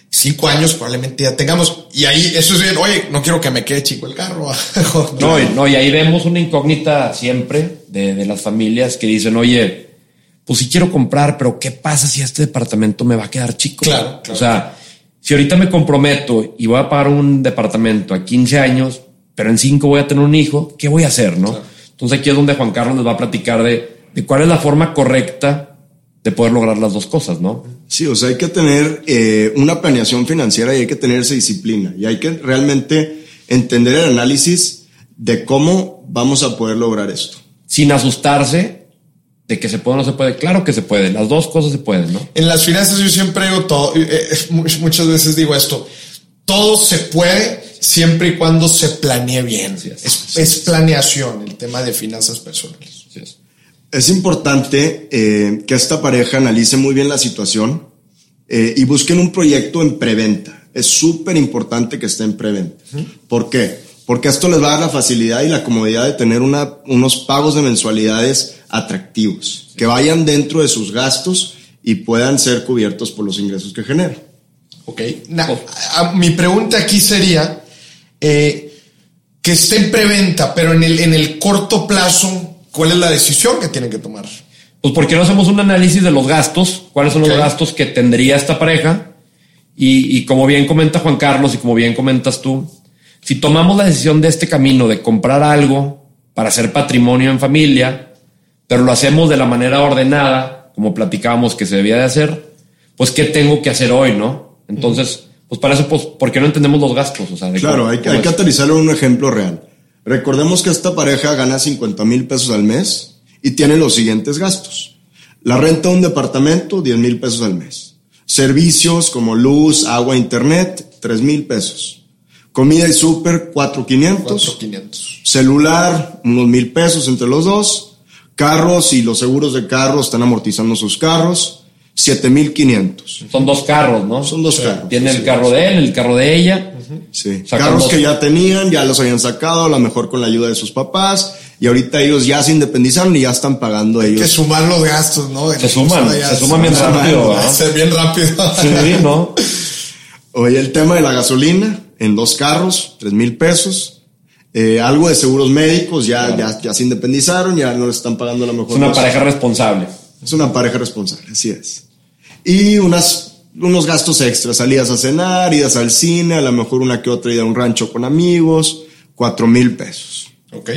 [SPEAKER 1] cinco años probablemente ya tengamos. Y ahí eso es bien, oye, no quiero que me quede chico el carro. <laughs>
[SPEAKER 2] no, y, no, y ahí vemos una incógnita siempre de, de, las familias que dicen, oye, pues sí quiero comprar, pero ¿qué pasa si este departamento me va a quedar chico?
[SPEAKER 1] Claro,
[SPEAKER 2] O sea, si ahorita me comprometo y voy a pagar un departamento a 15 años, pero en cinco voy a tener un hijo, ¿qué voy a hacer? No? Entonces aquí es donde Juan Carlos nos va a platicar de, de cuál es la forma correcta de poder lograr las dos cosas, ¿no?
[SPEAKER 3] Sí, o sea, hay que tener eh, una planeación financiera y hay que tener esa disciplina y hay que realmente entender el análisis de cómo vamos a poder lograr esto.
[SPEAKER 2] Sin asustarse de que se puede o no se puede. Claro que se puede, las dos cosas se pueden, ¿no?
[SPEAKER 1] En las finanzas yo siempre digo todo, eh, eh, muchas veces digo esto, todo se puede siempre y cuando se planee bien. es, planeación el tema de finanzas personales.
[SPEAKER 3] Es importante eh, que esta pareja analice muy bien la situación eh, y busquen un proyecto en preventa. Es súper importante que esté en preventa. ¿Por qué? Porque esto les va a dar la facilidad y la comodidad de tener una, unos pagos de mensualidades atractivos, que vayan dentro de sus gastos y puedan ser cubiertos por los ingresos que generan.
[SPEAKER 1] Ok. mi pregunta aquí sería, eh, que esté en preventa, pero en el, en el corto plazo, ¿cuál es la decisión que tienen que tomar?
[SPEAKER 2] Pues porque no hacemos un análisis de los gastos, cuáles son los gastos que tendría esta pareja. Y, y como bien comenta Juan Carlos y como bien comentas tú, si tomamos la decisión de este camino de comprar algo para hacer patrimonio en familia, pero lo hacemos de la manera ordenada, como platicábamos que se debía de hacer, pues ¿qué tengo que hacer hoy, no? Entonces, pues para eso, pues, ¿por qué no entendemos los gastos? O sea,
[SPEAKER 3] claro, hay, hay que aterrizarlo en un ejemplo real. Recordemos que esta pareja gana 50 mil pesos al mes y tiene los siguientes gastos. La renta de un departamento, 10 mil pesos al mes. Servicios como luz, agua, internet, 3 mil pesos. Comida y súper, 4,500. Celular, unos mil pesos entre los dos. Carros y los seguros de carros están amortizando sus carros. 7500.
[SPEAKER 2] Son dos carros, ¿no?
[SPEAKER 3] Son dos carros.
[SPEAKER 2] Tiene el carro de él, el carro de ella.
[SPEAKER 3] Sí. carros que ya tenían, ya los habían sacado, a lo mejor con la ayuda de sus papás. Y ahorita ellos ya se independizaron y ya están pagando ellos.
[SPEAKER 1] Hay que sumar los gastos, ¿no?
[SPEAKER 2] Se suman, se suman bien <laughs> rápido.
[SPEAKER 1] Se bien rápido.
[SPEAKER 2] Sí, ¿no?
[SPEAKER 3] Oye, el tema de la gasolina en dos carros, tres mil pesos. Eh, algo de seguros médicos, ya, ya, ya se independizaron, ya no les están pagando la mejor.
[SPEAKER 2] Es una pareja responsable.
[SPEAKER 3] Es una pareja responsable, así es y unas, unos gastos extras, salidas a cenar, idas al cine, a lo mejor una que otra ida a un rancho con amigos, cuatro mil pesos.
[SPEAKER 1] Ok.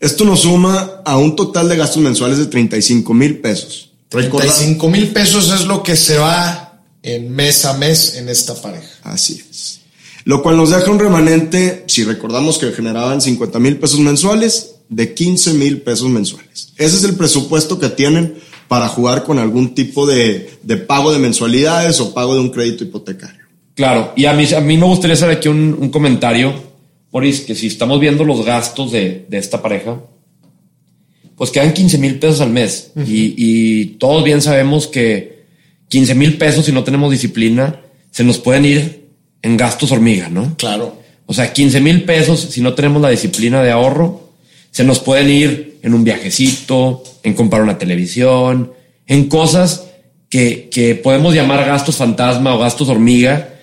[SPEAKER 3] Esto nos suma a un total de gastos mensuales de 35 mil pesos.
[SPEAKER 1] 35 mil pesos es lo que se va en mes a mes en esta pareja.
[SPEAKER 3] Así es. Lo cual nos deja un remanente, si recordamos que generaban 50 mil pesos mensuales, de 15 mil pesos mensuales. Ese es el presupuesto que tienen para jugar con algún tipo de, pago de mensualidades o pago de un crédito hipotecario.
[SPEAKER 2] Claro, y a mí, a mí me gustaría hacer aquí un, comentario, Boris, que si estamos viendo los gastos de, esta pareja, pues quedan 15 mil pesos al mes. y, y, todos bien sabemos que 15 mil pesos, si no tenemos disciplina, se nos pueden ir en gastos hormiga, ¿no?
[SPEAKER 1] Claro.
[SPEAKER 2] O sea, 15 mil pesos, si no tenemos la disciplina de ahorro, se nos pueden ir en un viajecito, en comprar una televisión, en cosas que, que podemos llamar gastos fantasma o gastos hormiga,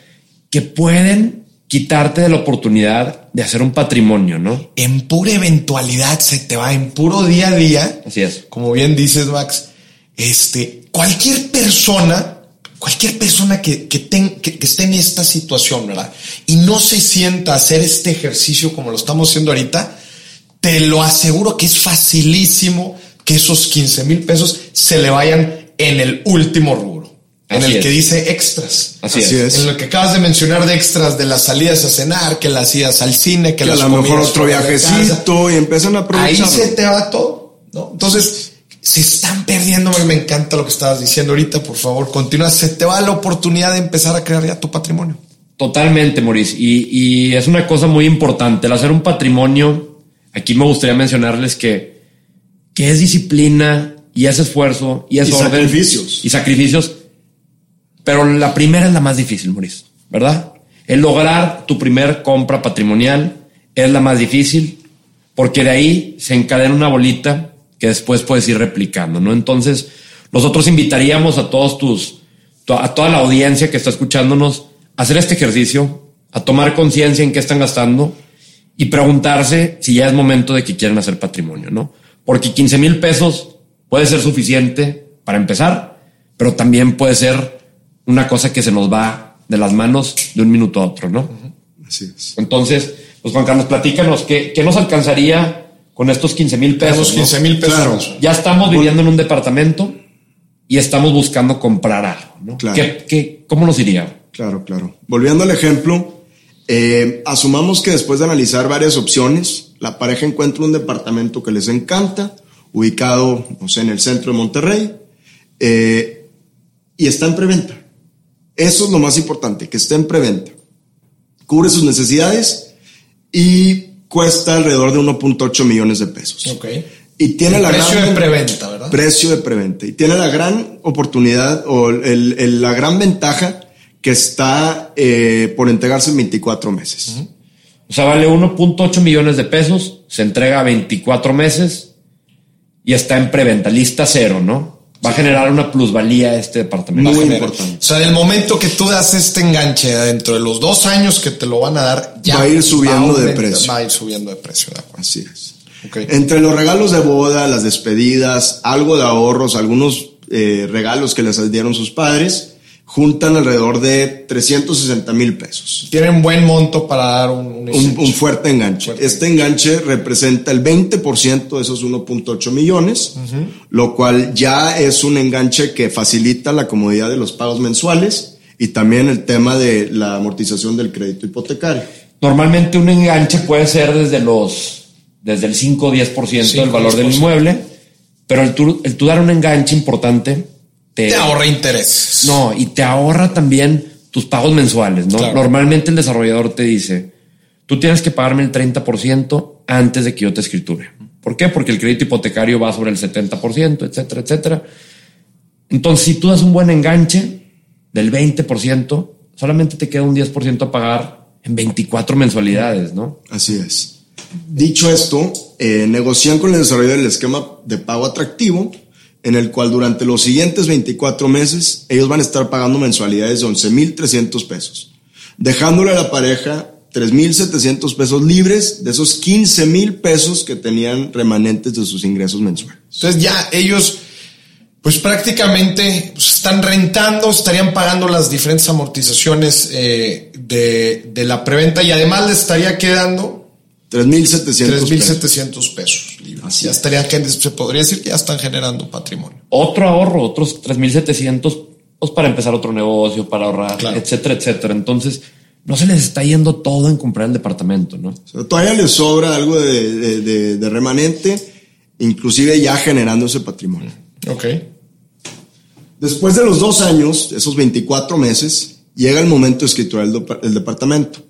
[SPEAKER 2] que pueden quitarte de la oportunidad de hacer un patrimonio, ¿no?
[SPEAKER 1] En pura eventualidad se te va, en puro día a día.
[SPEAKER 2] Así es.
[SPEAKER 1] Como bien dices, Max, este, cualquier persona, cualquier persona que, que, que, que, esté en esta situación, ¿verdad? Y no se sienta a hacer este ejercicio como lo estamos haciendo ahorita, te lo aseguro que es facilísimo que esos 15 mil pesos se le vayan en el último rubro. En el que dice extras.
[SPEAKER 2] Así, es.
[SPEAKER 1] En lo que acabas de mencionar de extras de las salidas a cenar, que las idas al cine, que, las
[SPEAKER 3] a lo mejor otro viajecito y empiezan a aprovechar.
[SPEAKER 1] Ahí se te va todo, ¿no? Entonces, se están perdiendo. Me encanta lo que estabas diciendo ahorita. Por favor, continúa. Se te va la oportunidad de empezar a crear ya tu patrimonio.
[SPEAKER 2] Totalmente, Maurice. Y, y es una cosa muy importante. El hacer un patrimonio, aquí me gustaría mencionarles que que es disciplina y es esfuerzo y es
[SPEAKER 3] y sacrificios.
[SPEAKER 2] Y sacrificios. Pero la primera es la más difícil, Mauricio, ¿verdad? El lograr tu primer compra patrimonial es la más difícil porque de ahí se encadena una bolita que después puedes ir replicando, ¿no? Entonces, nosotros invitaríamos a todos tus, a toda la audiencia que está escuchándonos a hacer este ejercicio, a tomar conciencia en qué están gastando y preguntarse si ya es momento de que quieran hacer patrimonio, ¿no? porque 15 mil pesos puede ser suficiente para empezar, pero también puede ser una cosa que se nos va de las manos de un minuto a otro, ¿no?
[SPEAKER 3] Así es.
[SPEAKER 2] Entonces, pues Juan Carlos, platícanos, ¿qué, qué nos alcanzaría con estos 15 mil pesos?
[SPEAKER 1] 15 mil pesos.
[SPEAKER 2] Ya estamos viviendo en un departamento y estamos buscando comprar algo, ¿no?
[SPEAKER 3] Claro.
[SPEAKER 2] ¿Qué, qué, cómo nos iría?
[SPEAKER 3] Claro, claro. Volviendo al ejemplo, eh, asumamos que después de analizar varias opciones, la pareja encuentra un departamento que les encanta, ubicado, no sé, en el centro de Monterrey, eh, y está en preventa. Eso es lo más importante, que esté en preventa. Cubre sus necesidades y cuesta alrededor de 1.8 millones de pesos.
[SPEAKER 1] Ok.
[SPEAKER 3] Y tiene la
[SPEAKER 1] precio de preventa, ¿verdad?
[SPEAKER 3] Precio de preventa. Y tiene la gran oportunidad o la gran ventaja que está eh, por entregarse en 24 meses.
[SPEAKER 2] O sea, vale 1.8 millones de pesos, se entrega a 24 meses y está en preventa, lista cero, ¿no? Va a generar una plusvalía este departamento.
[SPEAKER 3] Muy importante.
[SPEAKER 1] O sea, del momento que tú das este enganche dentro de los dos años que te lo van a dar, ya
[SPEAKER 3] va a ir subiendo de precio.
[SPEAKER 1] Va a ir subiendo de precio, de acuerdo.
[SPEAKER 3] Así es. Entre los regalos de boda, las despedidas, algo de ahorros, algunos eh, regalos que les dieron sus padres, juntan alrededor de 360 mil pesos.
[SPEAKER 1] Tienen buen monto para dar un,
[SPEAKER 3] un, fuerte enganche. Este enganche representa el 20% de esos 1.8 millones, lo cual ya es un enganche que facilita la comodidad de los pagos mensuales y también el tema de la amortización del crédito hipotecario.
[SPEAKER 2] Normalmente un enganche puede ser desde los desde el 5 o 10% del valor del inmueble, pero el el tú dar un enganche importante
[SPEAKER 1] te, ahorra interés.
[SPEAKER 2] No, y te ahorra también tus pagos mensuales, ¿no? Normalmente el desarrollador te dice, tú tienes que pagarme el 30% antes de que yo te escriture. ¿Por qué? Porque el crédito hipotecario va sobre el 70%, etcétera, etcétera. Entonces, si tú das un buen enganche del 20%, solamente te queda un 10% a pagar en 24 mensualidades, ¿no?
[SPEAKER 3] Así es. Dicho esto, eh, negocian con el desarrollador del esquema de pago atractivo en el cual durante los siguientes 24 meses ellos van a estar pagando mensualidades de 11.300 pesos, dejándole a la pareja 3.700 pesos libres de esos 15.000 pesos que tenían remanentes de sus ingresos mensuales.
[SPEAKER 1] Entonces ya ellos, pues prácticamente pues, están rentando, estarían pagando las diferentes amortizaciones eh, de, de la preventa y además les estaría quedando
[SPEAKER 3] 3.700
[SPEAKER 1] pesos. pesos libres. ya estarían, se podría decir que ya están generando patrimonio.
[SPEAKER 2] Otro ahorro, otros 3.700 pues para empezar otro negocio, para ahorrar, etcétera, etcétera. Entonces, no se les está yendo todo en comprar el departamento, ¿no?
[SPEAKER 3] todavía les sobra algo de, de, remanente, inclusive ya generando ese patrimonio.
[SPEAKER 1] Ok.
[SPEAKER 3] Después de los dos años, esos 24 meses, llega el momento de escriturar el, departamento.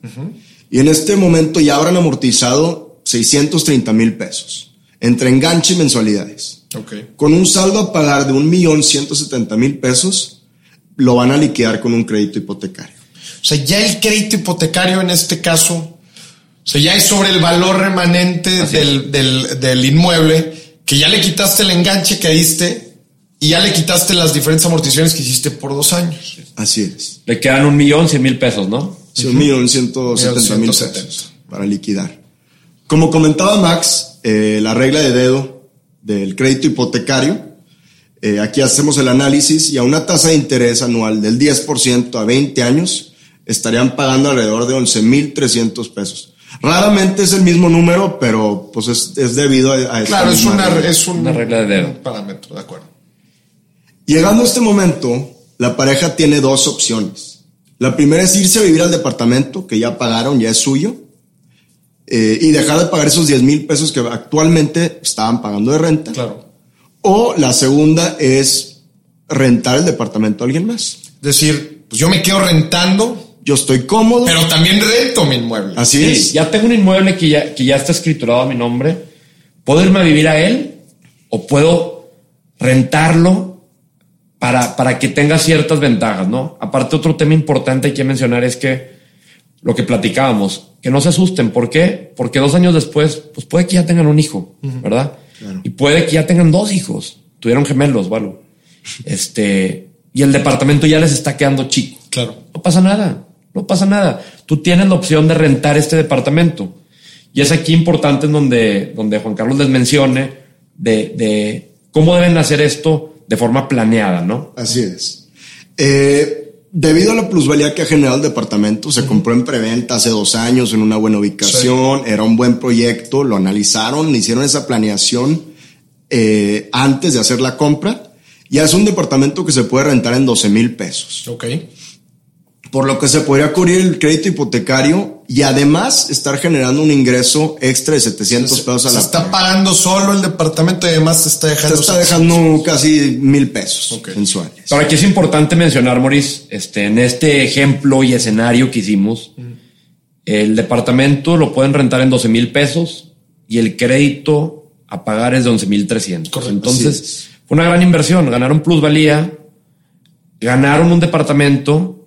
[SPEAKER 3] Y en este momento ya habrán amortizado 630 mil pesos entre enganche y mensualidades.
[SPEAKER 1] Okay.
[SPEAKER 3] Con un saldo a pagar de 1.170.000 pesos, lo van a liquidar con un crédito hipotecario.
[SPEAKER 1] O sea, ya el crédito hipotecario en este caso, o sea, ya es sobre el valor remanente del, del, del, inmueble, que ya le quitaste el enganche que diste y ya le quitaste las diferentes amortizaciones que hiciste por dos años.
[SPEAKER 3] Así es.
[SPEAKER 2] Le quedan un millón cien mil pesos, ¿no?
[SPEAKER 3] Sí, un millón ciento setenta mil pesos para liquidar. Como comentaba Max, eh, la regla de dedo del crédito hipotecario, eh, aquí hacemos el análisis y a una tasa de interés anual del 10% a 20 años, estarían pagando alrededor de 11.300 pesos. Raramente es el mismo número, pero pues es, debido a, a
[SPEAKER 1] Claro, es una, es
[SPEAKER 2] una regla de dedo.
[SPEAKER 1] parámetro, de acuerdo.
[SPEAKER 3] Llegando a este momento, la pareja tiene dos opciones. La primera es irse a vivir al departamento que ya pagaron, ya es suyo, eh, y dejar de pagar esos 10 mil pesos que actualmente estaban pagando de renta.
[SPEAKER 1] Claro.
[SPEAKER 3] O la segunda es rentar el departamento a alguien más.
[SPEAKER 1] Es decir, pues yo me quedo rentando.
[SPEAKER 3] Yo estoy cómodo.
[SPEAKER 1] Pero también rento mi inmueble.
[SPEAKER 3] Así es.
[SPEAKER 2] Ya tengo un inmueble que ya, que ya está escriturado a mi nombre. ¿Puedo irme a vivir a él? ¿O puedo rentarlo para, para que tenga ciertas ventajas, ¿no? Aparte, otro tema importante que mencionar es que lo que platicábamos, que no se asusten. ¿Por qué? Porque dos años después, pues puede que ya tengan un hijo, ¿verdad? Y puede que ya tengan dos hijos. Tuvieron gemelos, ¿vale? Este, y el departamento ya les está quedando chico.
[SPEAKER 1] Claro.
[SPEAKER 2] No pasa nada. No pasa nada. Tú tienes la opción de rentar este departamento. Y es aquí importante en donde, donde Juan Carlos les mencione de, de cómo deben hacer esto de forma planeada, ¿no?
[SPEAKER 3] Así es. Eh, debido a la plusvalía que ha generado el departamento, se compró en preventa hace dos años en una buena ubicación, era un buen proyecto, lo analizaron, hicieron esa planeación eh, antes de hacer la compra. Ya es un departamento que se puede rentar en 12 mil pesos.
[SPEAKER 1] Ok
[SPEAKER 3] por lo que se podría cubrir el crédito hipotecario y además estar generando un ingreso extra de 700 pesos a la
[SPEAKER 1] Se está pagando solo el departamento y además se está dejando.
[SPEAKER 3] Se está dejando casi mil pesos mensuales.
[SPEAKER 2] Ahora, aquí es importante mencionar, Maurice, este, en este ejemplo y escenario que hicimos, el departamento lo pueden rentar en 12 mil pesos y el crédito a pagar es de 11 mil 300. Entonces, fue una gran inversión. Ganaron plusvalía, ganaron un departamento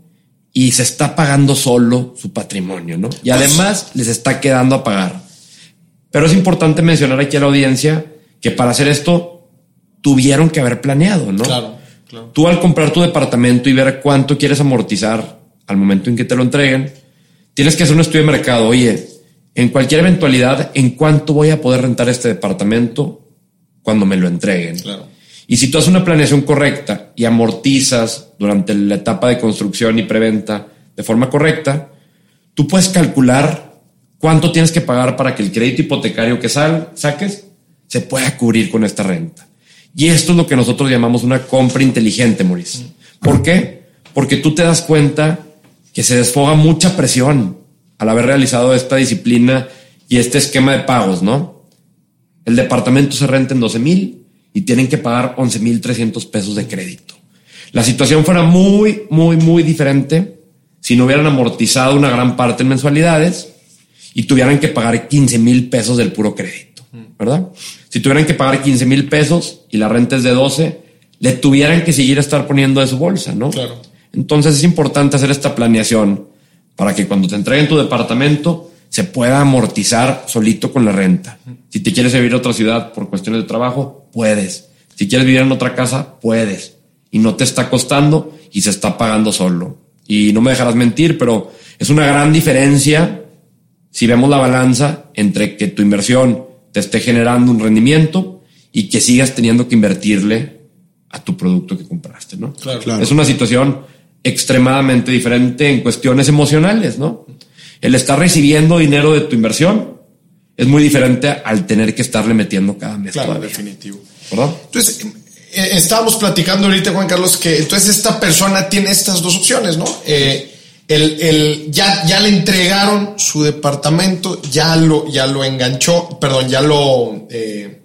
[SPEAKER 2] y se está pagando solo su patrimonio, ¿no? Y además les está quedando a pagar. Pero es importante mencionar aquí a la audiencia que para hacer esto, tuvieron que haber planeado, ¿no?
[SPEAKER 1] Claro, claro.
[SPEAKER 2] Tú al comprar tu departamento y ver cuánto quieres amortizar al momento en que te lo entreguen, tienes que hacer un estudio de mercado. Oye, en cualquier eventualidad, ¿en cuánto voy a poder rentar este departamento cuando me lo entreguen?
[SPEAKER 1] Claro.
[SPEAKER 2] Y si tú haces una planeación correcta y amortizas durante la etapa de construcción y preventa de forma correcta, tú puedes calcular cuánto tienes que pagar para que el crédito hipotecario que sal, saques se pueda cubrir con esta renta. Y esto es lo que nosotros llamamos una compra inteligente, Maurice. ¿Por qué? Porque tú te das cuenta que se desfoga mucha presión al haber realizado esta disciplina y este esquema de pagos, ¿no? El departamento se renta en 12 mil y tienen que pagar 11 mil 300 pesos de crédito. La situación fuera muy, muy, muy diferente si no hubieran amortizado una gran parte en mensualidades y tuvieran que pagar 15 mil pesos del puro crédito, ¿verdad? Si tuvieran que pagar 15 mil pesos y la renta es de 12, le tuvieran que seguir a estar poniendo de su bolsa, ¿no?
[SPEAKER 1] Claro.
[SPEAKER 2] Entonces es importante hacer esta planeación para que cuando te entreguen tu departamento se pueda amortizar solito con la renta. Si te quieres vivir a otra ciudad por cuestiones de trabajo, puedes. Si quieres vivir en otra casa, puedes. Y no te está costando y se está pagando solo. Y no me dejarás mentir, pero es una gran diferencia si vemos la balanza entre que tu inversión te esté generando un rendimiento y que sigas teniendo que invertirle a tu producto que compraste, ¿no?
[SPEAKER 1] Claro.
[SPEAKER 3] Claro.
[SPEAKER 2] Es una situación extremadamente diferente en cuestiones emocionales, ¿no? El estar recibiendo dinero de tu inversión es muy diferente al tener que estarle metiendo cada mes
[SPEAKER 1] Claro,
[SPEAKER 2] todavía,
[SPEAKER 1] definitivo.
[SPEAKER 2] ¿verdad?
[SPEAKER 1] Entonces, eh, estábamos platicando ahorita, Juan Carlos, que entonces esta persona tiene estas dos opciones, ¿no? Eh, el, el- ya, ya le entregaron su departamento, ya lo, ya lo enganchó, perdón, ya lo, eh,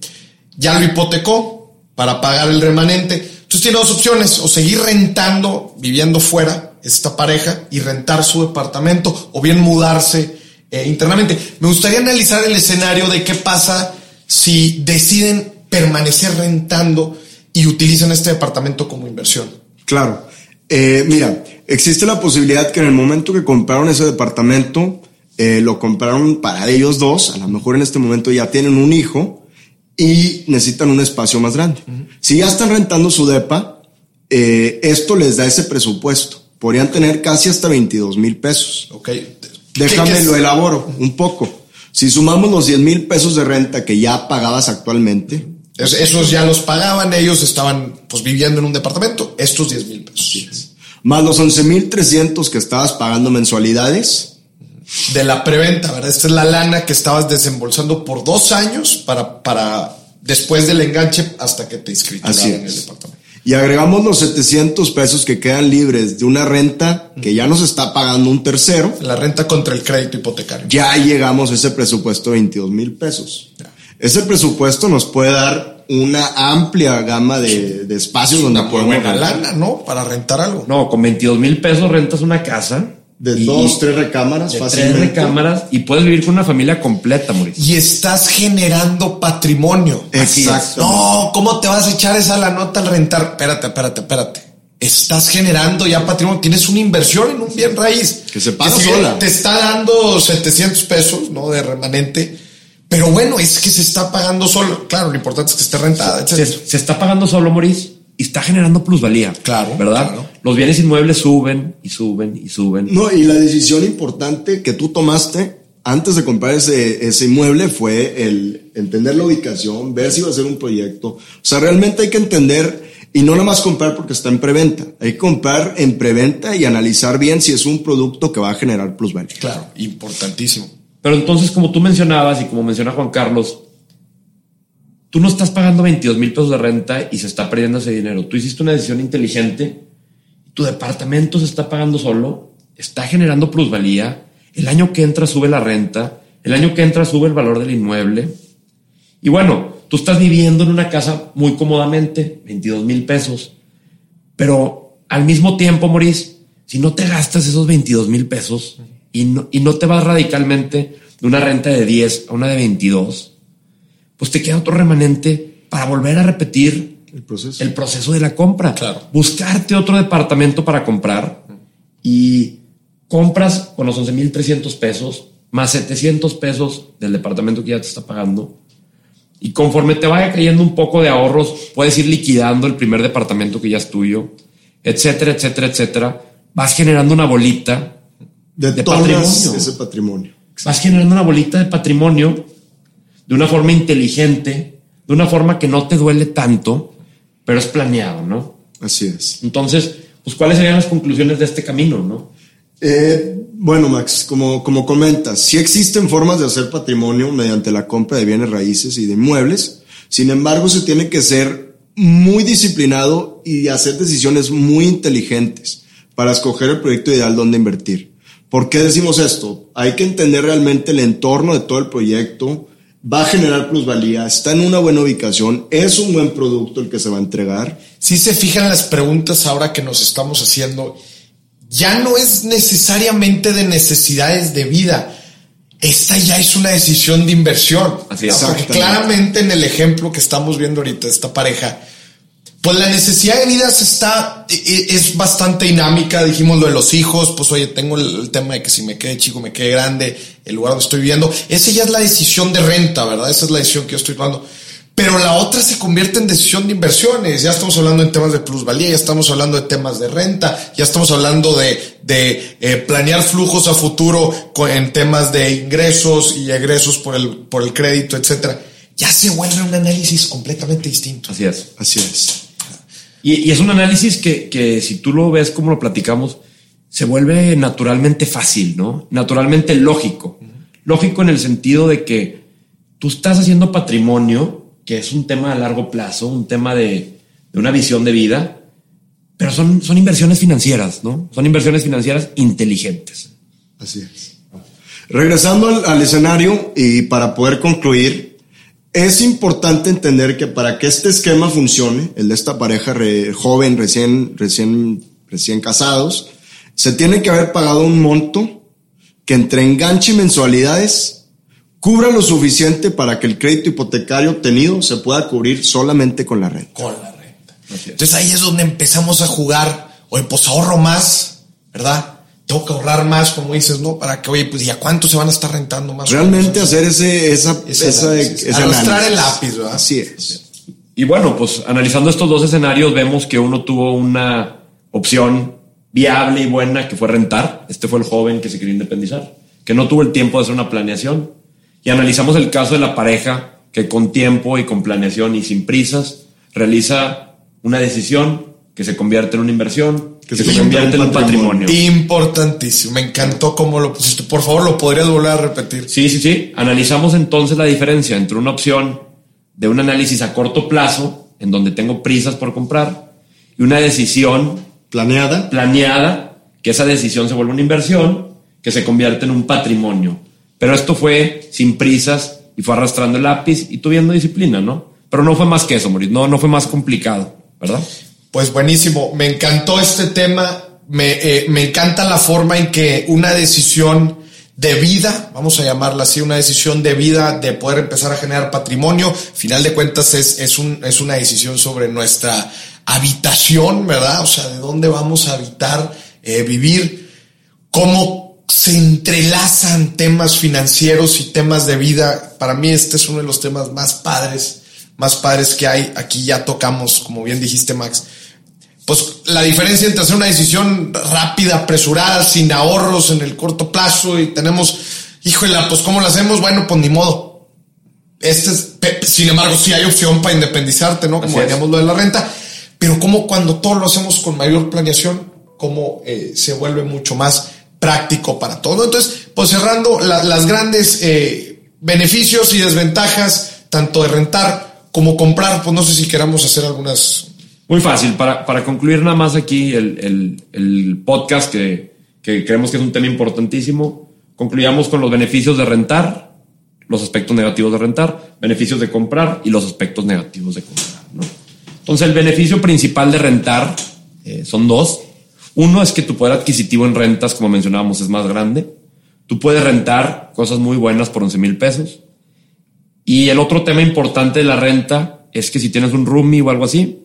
[SPEAKER 1] ya lo hipotecó para pagar el remanente. Entonces tiene dos opciones, o seguir rentando, viviendo fuera, esta pareja, y rentar su departamento, o bien mudarse eh, internamente. Me gustaría analizar el escenario de qué pasa si deciden permanecer rentando y utilizan este departamento como inversión.
[SPEAKER 3] Claro. Eh, mira, existe la posibilidad que en el momento que compraron ese departamento, eh, lo compraron para ellos dos, a lo mejor en este momento ya tienen un hijo y necesitan un espacio más grande. Si ya están rentando su depa, eh, esto les da ese presupuesto. Podrían tener casi hasta 22 mil pesos.
[SPEAKER 1] Ok.
[SPEAKER 3] Déjame
[SPEAKER 1] ¿Qué- qué-
[SPEAKER 3] lo elaboro un poco. Si sumamos los 10 mil pesos de renta que ya pagabas actualmente,
[SPEAKER 1] Es- Esos ya los pagaban, ellos estaban pues viviendo en un departamento, estos 10 mil pesos.
[SPEAKER 3] más los 11.300 que estabas pagando mensualidades,
[SPEAKER 1] De la preventa, ¿verdad? Esta es la lana que estabas desembolsando por dos años para, para después del enganche hasta que te inscribieran
[SPEAKER 3] Así
[SPEAKER 1] en el departamento.
[SPEAKER 3] Y agregamos los 700 pesos que quedan libres de una renta que ya nos está pagando un tercero.
[SPEAKER 1] La renta contra el crédito hipotecario.
[SPEAKER 3] Ya llegamos a ese presupuesto de 22 mil pesos. Ese presupuesto nos puede dar una amplia gama de, de espacios donde podemos
[SPEAKER 1] buena
[SPEAKER 3] rentar.
[SPEAKER 1] lana, ¿no? Para rentar algo.
[SPEAKER 2] No, con 22 mil pesos rentas una casa.
[SPEAKER 3] De
[SPEAKER 2] y-
[SPEAKER 3] dos, tres recámaras,
[SPEAKER 2] de tres
[SPEAKER 3] fácilmente.
[SPEAKER 2] recámaras y puedes vivir con una familia completa, Mauricio.
[SPEAKER 1] Y estás generando patrimonio.
[SPEAKER 3] Exacto.
[SPEAKER 1] No, ¿cómo te vas a echar esa la nota al rentar? Espérate, espérate, espérate. Estás generando ya patrimonio, tienes una inversión en un bien raíz.
[SPEAKER 3] Que se paga
[SPEAKER 1] bien
[SPEAKER 3] sola.
[SPEAKER 1] Te está dando 700 pesos, ¿no? De remanente. Pero bueno, es que se está pagando solo. Claro, lo importante es que esté rentada,
[SPEAKER 2] Se,
[SPEAKER 1] etc.
[SPEAKER 2] se está pagando solo, Maurice, y está generando plusvalía.
[SPEAKER 1] Claro,
[SPEAKER 2] ¿Verdad?
[SPEAKER 1] claro.
[SPEAKER 2] Los bienes inmuebles suben y suben y suben.
[SPEAKER 3] No, y la decisión importante que tú tomaste antes de comprar ese, ese inmueble fue el entender la ubicación, ver si va a ser un proyecto. O sea, realmente hay que entender y no nada más comprar porque está en preventa. Hay que comprar en preventa y analizar bien si es un producto que va a generar plusvalía.
[SPEAKER 1] Claro, importantísimo.
[SPEAKER 2] Pero entonces, como tú mencionabas y como menciona Juan Carlos, tú no estás pagando 22 mil pesos de renta y se está perdiendo ese dinero. Tú hiciste una decisión inteligente, tu departamento se está pagando solo, está generando plusvalía, el año que entra sube la renta, el año que entra sube el valor del inmueble. Y bueno, tú estás viviendo en una casa muy cómodamente, 22 mil pesos, pero al mismo tiempo, Maurice, si no te gastas esos 22 mil pesos y no, y no te vas radicalmente de una renta de 10 a una de 22, pues te queda otro remanente para volver a repetir
[SPEAKER 3] El proceso.
[SPEAKER 2] el proceso de la compra.
[SPEAKER 1] Claro.
[SPEAKER 2] Buscarte otro departamento para comprar y compras con los 11,300 pesos más 700 pesos del departamento que ya te está pagando Y conforme te vaya cayendo un poco de ahorros, puedes ir liquidando el primer departamento que ya es tuyo, etcétera, etcétera, etcétera. Vas generando una bolita
[SPEAKER 3] de, patrimonio. ese patrimonio.
[SPEAKER 2] Vas generando una bolita de patrimonio de una forma inteligente, de una forma que no te duele tanto, pero es planeado, ¿no?
[SPEAKER 3] Así es.
[SPEAKER 2] Entonces, pues, ¿cuáles serían las conclusiones de este camino, no?
[SPEAKER 3] Eh, bueno, Max, como, como comentas, sí existen formas de hacer patrimonio mediante la compra de bienes raíces y de inmuebles. Sin embargo, se tiene que ser muy disciplinado y hacer decisiones muy inteligentes para escoger el proyecto ideal donde invertir. ¿Por qué decimos esto? Hay que entender realmente el entorno de todo el proyecto, va a generar plusvalía, está en una buena ubicación, es un buen producto el que se va a entregar.
[SPEAKER 1] Si se fijan las preguntas ahora que nos estamos haciendo, ya no es necesariamente de necesidades de vida. Esta ya es una decisión de inversión.
[SPEAKER 2] Así es.
[SPEAKER 1] Porque claramente en el ejemplo que estamos viendo ahorita esta pareja, pues la necesidad de vida se está, e, e, es bastante dinámica. Dijimos lo de los hijos, pues oye, tengo el, tema de que si me quede chico, me quede grande, el lugar donde estoy viviendo. Esa ya es la decisión de renta, ¿verdad? Esa es la decisión que yo estoy tomando pero la otra se convierte en decisión de inversiones. Ya estamos hablando en temas de plusvalía, ya estamos hablando de temas de renta, ya estamos hablando de, de eh, planear flujos a futuro en temas de ingresos y egresos por el, por el crédito, etcétera. Ya se vuelve un análisis completamente distinto.
[SPEAKER 2] Así es.
[SPEAKER 3] Así es.
[SPEAKER 2] Y, y es un análisis que, que si tú lo ves como lo platicamos, se vuelve naturalmente fácil, ¿no? Naturalmente lógico. Lógico en el sentido de que tú estás haciendo patrimonio que es un tema a largo plazo, un tema de, una visión de vida, pero son, son inversiones financieras, ¿no? Son inversiones financieras inteligentes.
[SPEAKER 3] Así es. Regresando al, escenario y para poder concluir, es importante entender que para que este esquema funcione, el de esta pareja joven, recién, recién, recién casados, se tiene que haber pagado un monto que entre enganche y mensualidades cubra lo suficiente para que el crédito hipotecario obtenido se pueda cubrir solamente con la renta.
[SPEAKER 1] Con la renta. Entonces ahí es donde empezamos a jugar, oye, pues ahorro más, ¿verdad? Tengo que ahorrar más, como dices, ¿no? Para que, oye, pues ya cuánto se van a estar rentando más?
[SPEAKER 3] Realmente hacer ese, esa, esa, esa
[SPEAKER 1] Arrastrar el lápiz, ¿verdad?
[SPEAKER 3] Así es.
[SPEAKER 2] Y bueno, pues analizando estos dos escenarios, vemos que uno tuvo una opción viable y buena que fue rentar. Este fue el joven que se quería independizar, que no tuvo el tiempo de hacer una planeación y analizamos el caso de la pareja que con tiempo y con planeación y sin prisas realiza una decisión que se convierte en una inversión, que se convierte en un patrimonio.
[SPEAKER 1] Importantísimo. Me encantó cómo lo pusiste. Por favor, lo podrías volver a repetir.
[SPEAKER 2] Sí, sí, sí. Analizamos entonces la diferencia entre una opción de un análisis a corto plazo, en donde tengo prisas por comprar, y una decisión
[SPEAKER 3] planeada,
[SPEAKER 2] planeada, que esa decisión se vuelve una inversión, que se convierte en un patrimonio. Pero esto fue sin prisas y fue arrastrando el lápiz y tuviendo disciplina, ¿no? Pero no fue más que eso, Moritz. No, no fue más complicado, ¿verdad?
[SPEAKER 1] Pues buenísimo. Me encantó este tema. Me, eh, me encanta la forma en que una decisión de vida, vamos a llamarla así, una decisión de vida de poder empezar a generar patrimonio. Final de cuentas es, es, un, es una decisión sobre nuestra habitación, ¿verdad? O sea, de dónde vamos a habitar, eh, vivir, cómo se entrelazan temas financieros y temas de vida. Para mí este es uno de los temas más padres, más padres que hay. Aquí ya tocamos, como bien dijiste Max, pues la diferencia entre hacer una decisión rápida, apresurada, sin ahorros en el corto plazo y tenemos, híjole, pues ¿cómo lo hacemos? Bueno, pues ni modo. Este es, sin embargo, sí hay opción para independizarte, ¿no? Como decíamos lo de la renta, pero como cuando todo lo hacemos con mayor planeación, como eh, se vuelve mucho más práctico para todo. Entonces, pues cerrando las grandes eh, beneficios y desventajas, tanto de rentar como comprar, pues no sé si queramos hacer algunas...
[SPEAKER 2] Muy fácil, para, para concluir nada más aquí el, el, podcast que, que creemos que es un tema importantísimo, concluyamos con los beneficios de rentar, los aspectos negativos de rentar, beneficios de comprar y los aspectos negativos de comprar. ¿no? Entonces, el beneficio principal de rentar eh, son dos. Uno es que tu poder adquisitivo en rentas, como mencionábamos, es más grande. Tú puedes rentar cosas muy buenas por 11 mil pesos. Y el otro tema importante de la renta es que si tienes un roomie o algo así,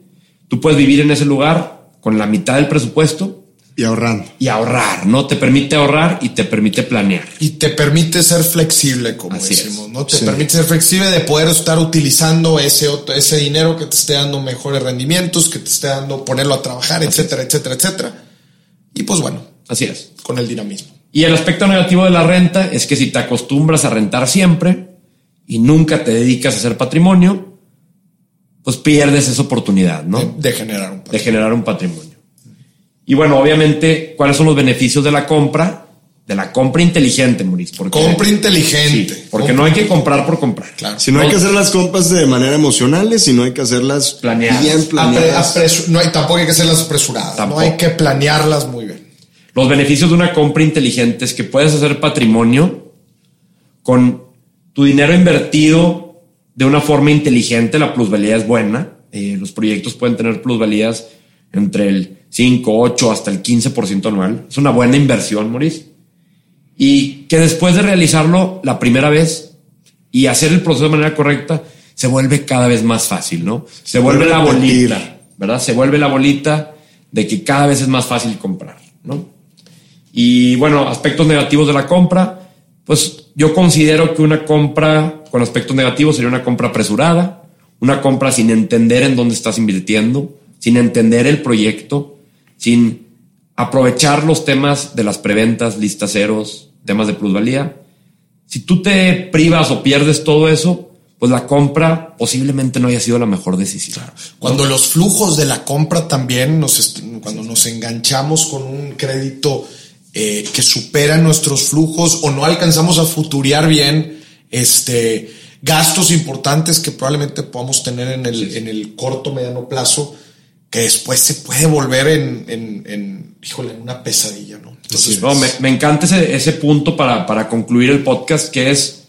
[SPEAKER 2] tú puedes vivir en ese lugar con la mitad del presupuesto
[SPEAKER 3] Y ahorrando.
[SPEAKER 2] Y ahorrar, ¿no? Te permite ahorrar y te permite planear.
[SPEAKER 1] Y te permite ser flexible, como decimos, ¿no? Te permite ser flexible de poder estar utilizando ese, ese dinero que te esté dando mejores rendimientos, que te esté dando, ponerlo a trabajar, etcétera, etcétera, etcétera. Y pues bueno.
[SPEAKER 2] Así es.
[SPEAKER 1] Con el dinamismo.
[SPEAKER 2] Y el aspecto negativo de la renta es que si te acostumbras a rentar siempre y nunca te dedicas a hacer patrimonio, pues pierdes esa oportunidad, ¿no?
[SPEAKER 1] De, generar un
[SPEAKER 2] patrimonio. De generar un patrimonio. Y bueno, obviamente, ¿cuáles son los beneficios de la compra? De la compra inteligente, Maurice.
[SPEAKER 1] compra inteligente.
[SPEAKER 2] porque no hay que comprar por comprar.
[SPEAKER 3] Claro. Si no, hay que hacer las compras de manera emocionales, si no hay que hacerlas
[SPEAKER 2] planeadas.
[SPEAKER 3] bien planeadas.
[SPEAKER 1] no hay, tampoco hay que hacerlas apresuradas. No hay que planearlas muy bien.
[SPEAKER 2] Los beneficios de una compra inteligente es que puedes hacer patrimonio con tu dinero invertido de una forma inteligente. La plusvalía es buena. Eh, los proyectos pueden tener plusvalías entre el 5, 8 hasta el 15% anual. Es una buena inversión, Maurice. Y que después de realizarlo la primera vez y hacer el proceso de manera correcta, se vuelve cada vez más fácil, ¿no? Se, vuelve, la bolita, ¿verdad? Se vuelve la bolita de que cada vez es más fácil comprar, ¿no? Y bueno, aspectos negativos de la compra, pues yo considero que una compra con aspectos negativos sería una compra apresurada, una compra sin entender en dónde estás invirtiendo, sin entender el proyecto, sin aprovechar los temas de las preventas, listas ceros, temas de plusvalía. Si tú te privas o pierdes todo eso, pues la compra posiblemente no haya sido la mejor decisión.
[SPEAKER 1] Cuando los flujos de la compra también, nos cuando nos enganchamos con un crédito eh, que supera nuestros flujos o no alcanzamos a futuriar bien, este, gastos importantes que probablemente podamos tener en el, en el corto, mediano plazo, que después se puede volver en, en, en híjole, una pesadilla, ¿no?
[SPEAKER 2] Entonces, me, encanta ese, ese punto para, para, concluir el podcast, que es,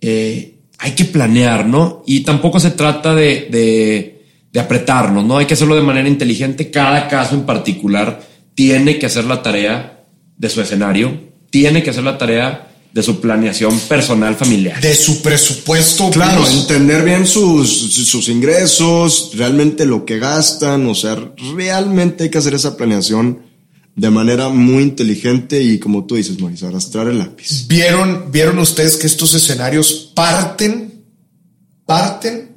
[SPEAKER 2] eh, hay que planear, ¿no? Y tampoco se trata de, de, de, apretarnos, ¿no? Hay que hacerlo de manera inteligente. Cada caso en particular tiene que hacer la tarea de su escenario, tiene que hacer la tarea de su planeación personal familiar.
[SPEAKER 1] De su presupuesto.
[SPEAKER 3] Claro, entender bien sus, sus ingresos, realmente lo que gastan, o sea, realmente hay que hacer esa planeación de manera muy inteligente y como tú dices, Mauricio, arrastrar el lápiz.
[SPEAKER 1] ¿Vieron, vieron ustedes que estos escenarios parten, parten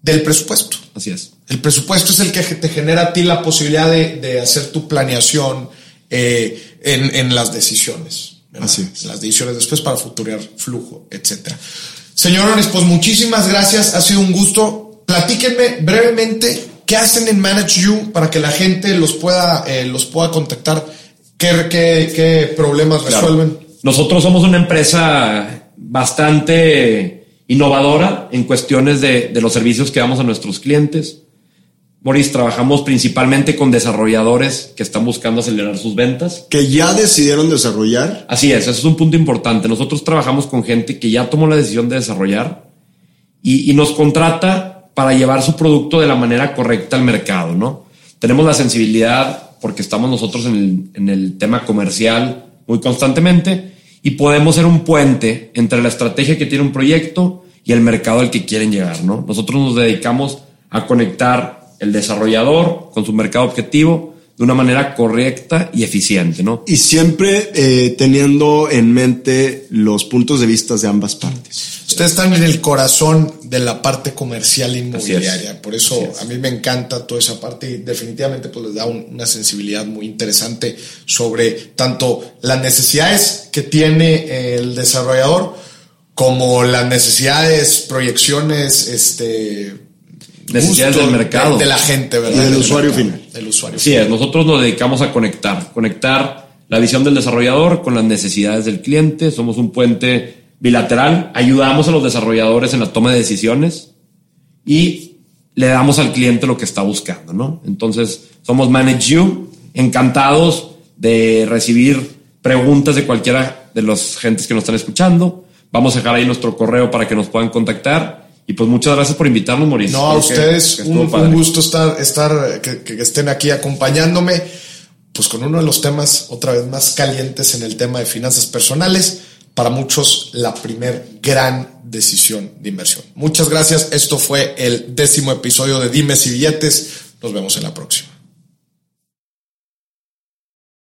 [SPEAKER 1] del presupuesto?
[SPEAKER 2] Así es.
[SPEAKER 1] El presupuesto es el que te genera a ti la posibilidad de, de hacer tu planeación eh, en, en las decisiones.
[SPEAKER 3] Así
[SPEAKER 1] Las decisiones después para futurear flujo, etcétera. Señores, pues muchísimas gracias. Ha sido un gusto. Platíquenme brevemente qué hacen en Manage You para que la gente los pueda, eh, los pueda contactar. ¿Qué, qué, problemas resuelven?
[SPEAKER 2] Nosotros somos una empresa bastante innovadora en cuestiones de, de los servicios que damos a nuestros clientes. Moris, trabajamos principalmente con desarrolladores que están buscando acelerar sus ventas.
[SPEAKER 3] Que ya decidieron desarrollar.
[SPEAKER 2] Así es, eso es un punto importante. Nosotros trabajamos con gente que ya tomó la decisión de desarrollar y, nos contrata para llevar su producto de la manera correcta al mercado, ¿no? Tenemos la sensibilidad porque estamos nosotros en el, en el tema comercial muy constantemente y podemos ser un puente entre la estrategia que tiene un proyecto y el mercado al que quieren llegar, ¿no? Nosotros nos dedicamos a conectar el desarrollador con su mercado objetivo de una manera correcta y eficiente, ¿no?
[SPEAKER 3] Y siempre eh, teniendo en mente los puntos de vista de ambas partes.
[SPEAKER 1] Ustedes están en el corazón de la parte comercial inmobiliaria, por eso a mí me encanta toda esa parte y definitivamente pues les da una sensibilidad muy interesante sobre tanto las necesidades que tiene el desarrollador como las necesidades, proyecciones, este,
[SPEAKER 2] necesidades del mercado.
[SPEAKER 1] De, la gente, ¿verdad?
[SPEAKER 3] Y del, usuario final.
[SPEAKER 1] Del usuario
[SPEAKER 2] sí, nosotros nos dedicamos a conectar, conectar la visión del desarrollador con las necesidades del cliente. Somos un puente bilateral, ayudamos a los desarrolladores en la toma de decisiones y le damos al cliente lo que está buscando, ¿no? Entonces, somos Manage You, encantados de recibir preguntas de cualquiera de los gentes que nos están escuchando. Vamos a dejar ahí nuestro correo para que nos puedan contactar y pues muchas gracias por invitarnos, Mauricio.
[SPEAKER 1] No, a ustedes un, gusto estar, estar que, estén aquí acompañándome, pues con uno de los temas otra vez más calientes en el tema de finanzas personales. Para muchos, la primer gran decisión de inversión. Muchas gracias. Esto fue el décimo episodio de Dimes y Billetes. Nos vemos en la próxima.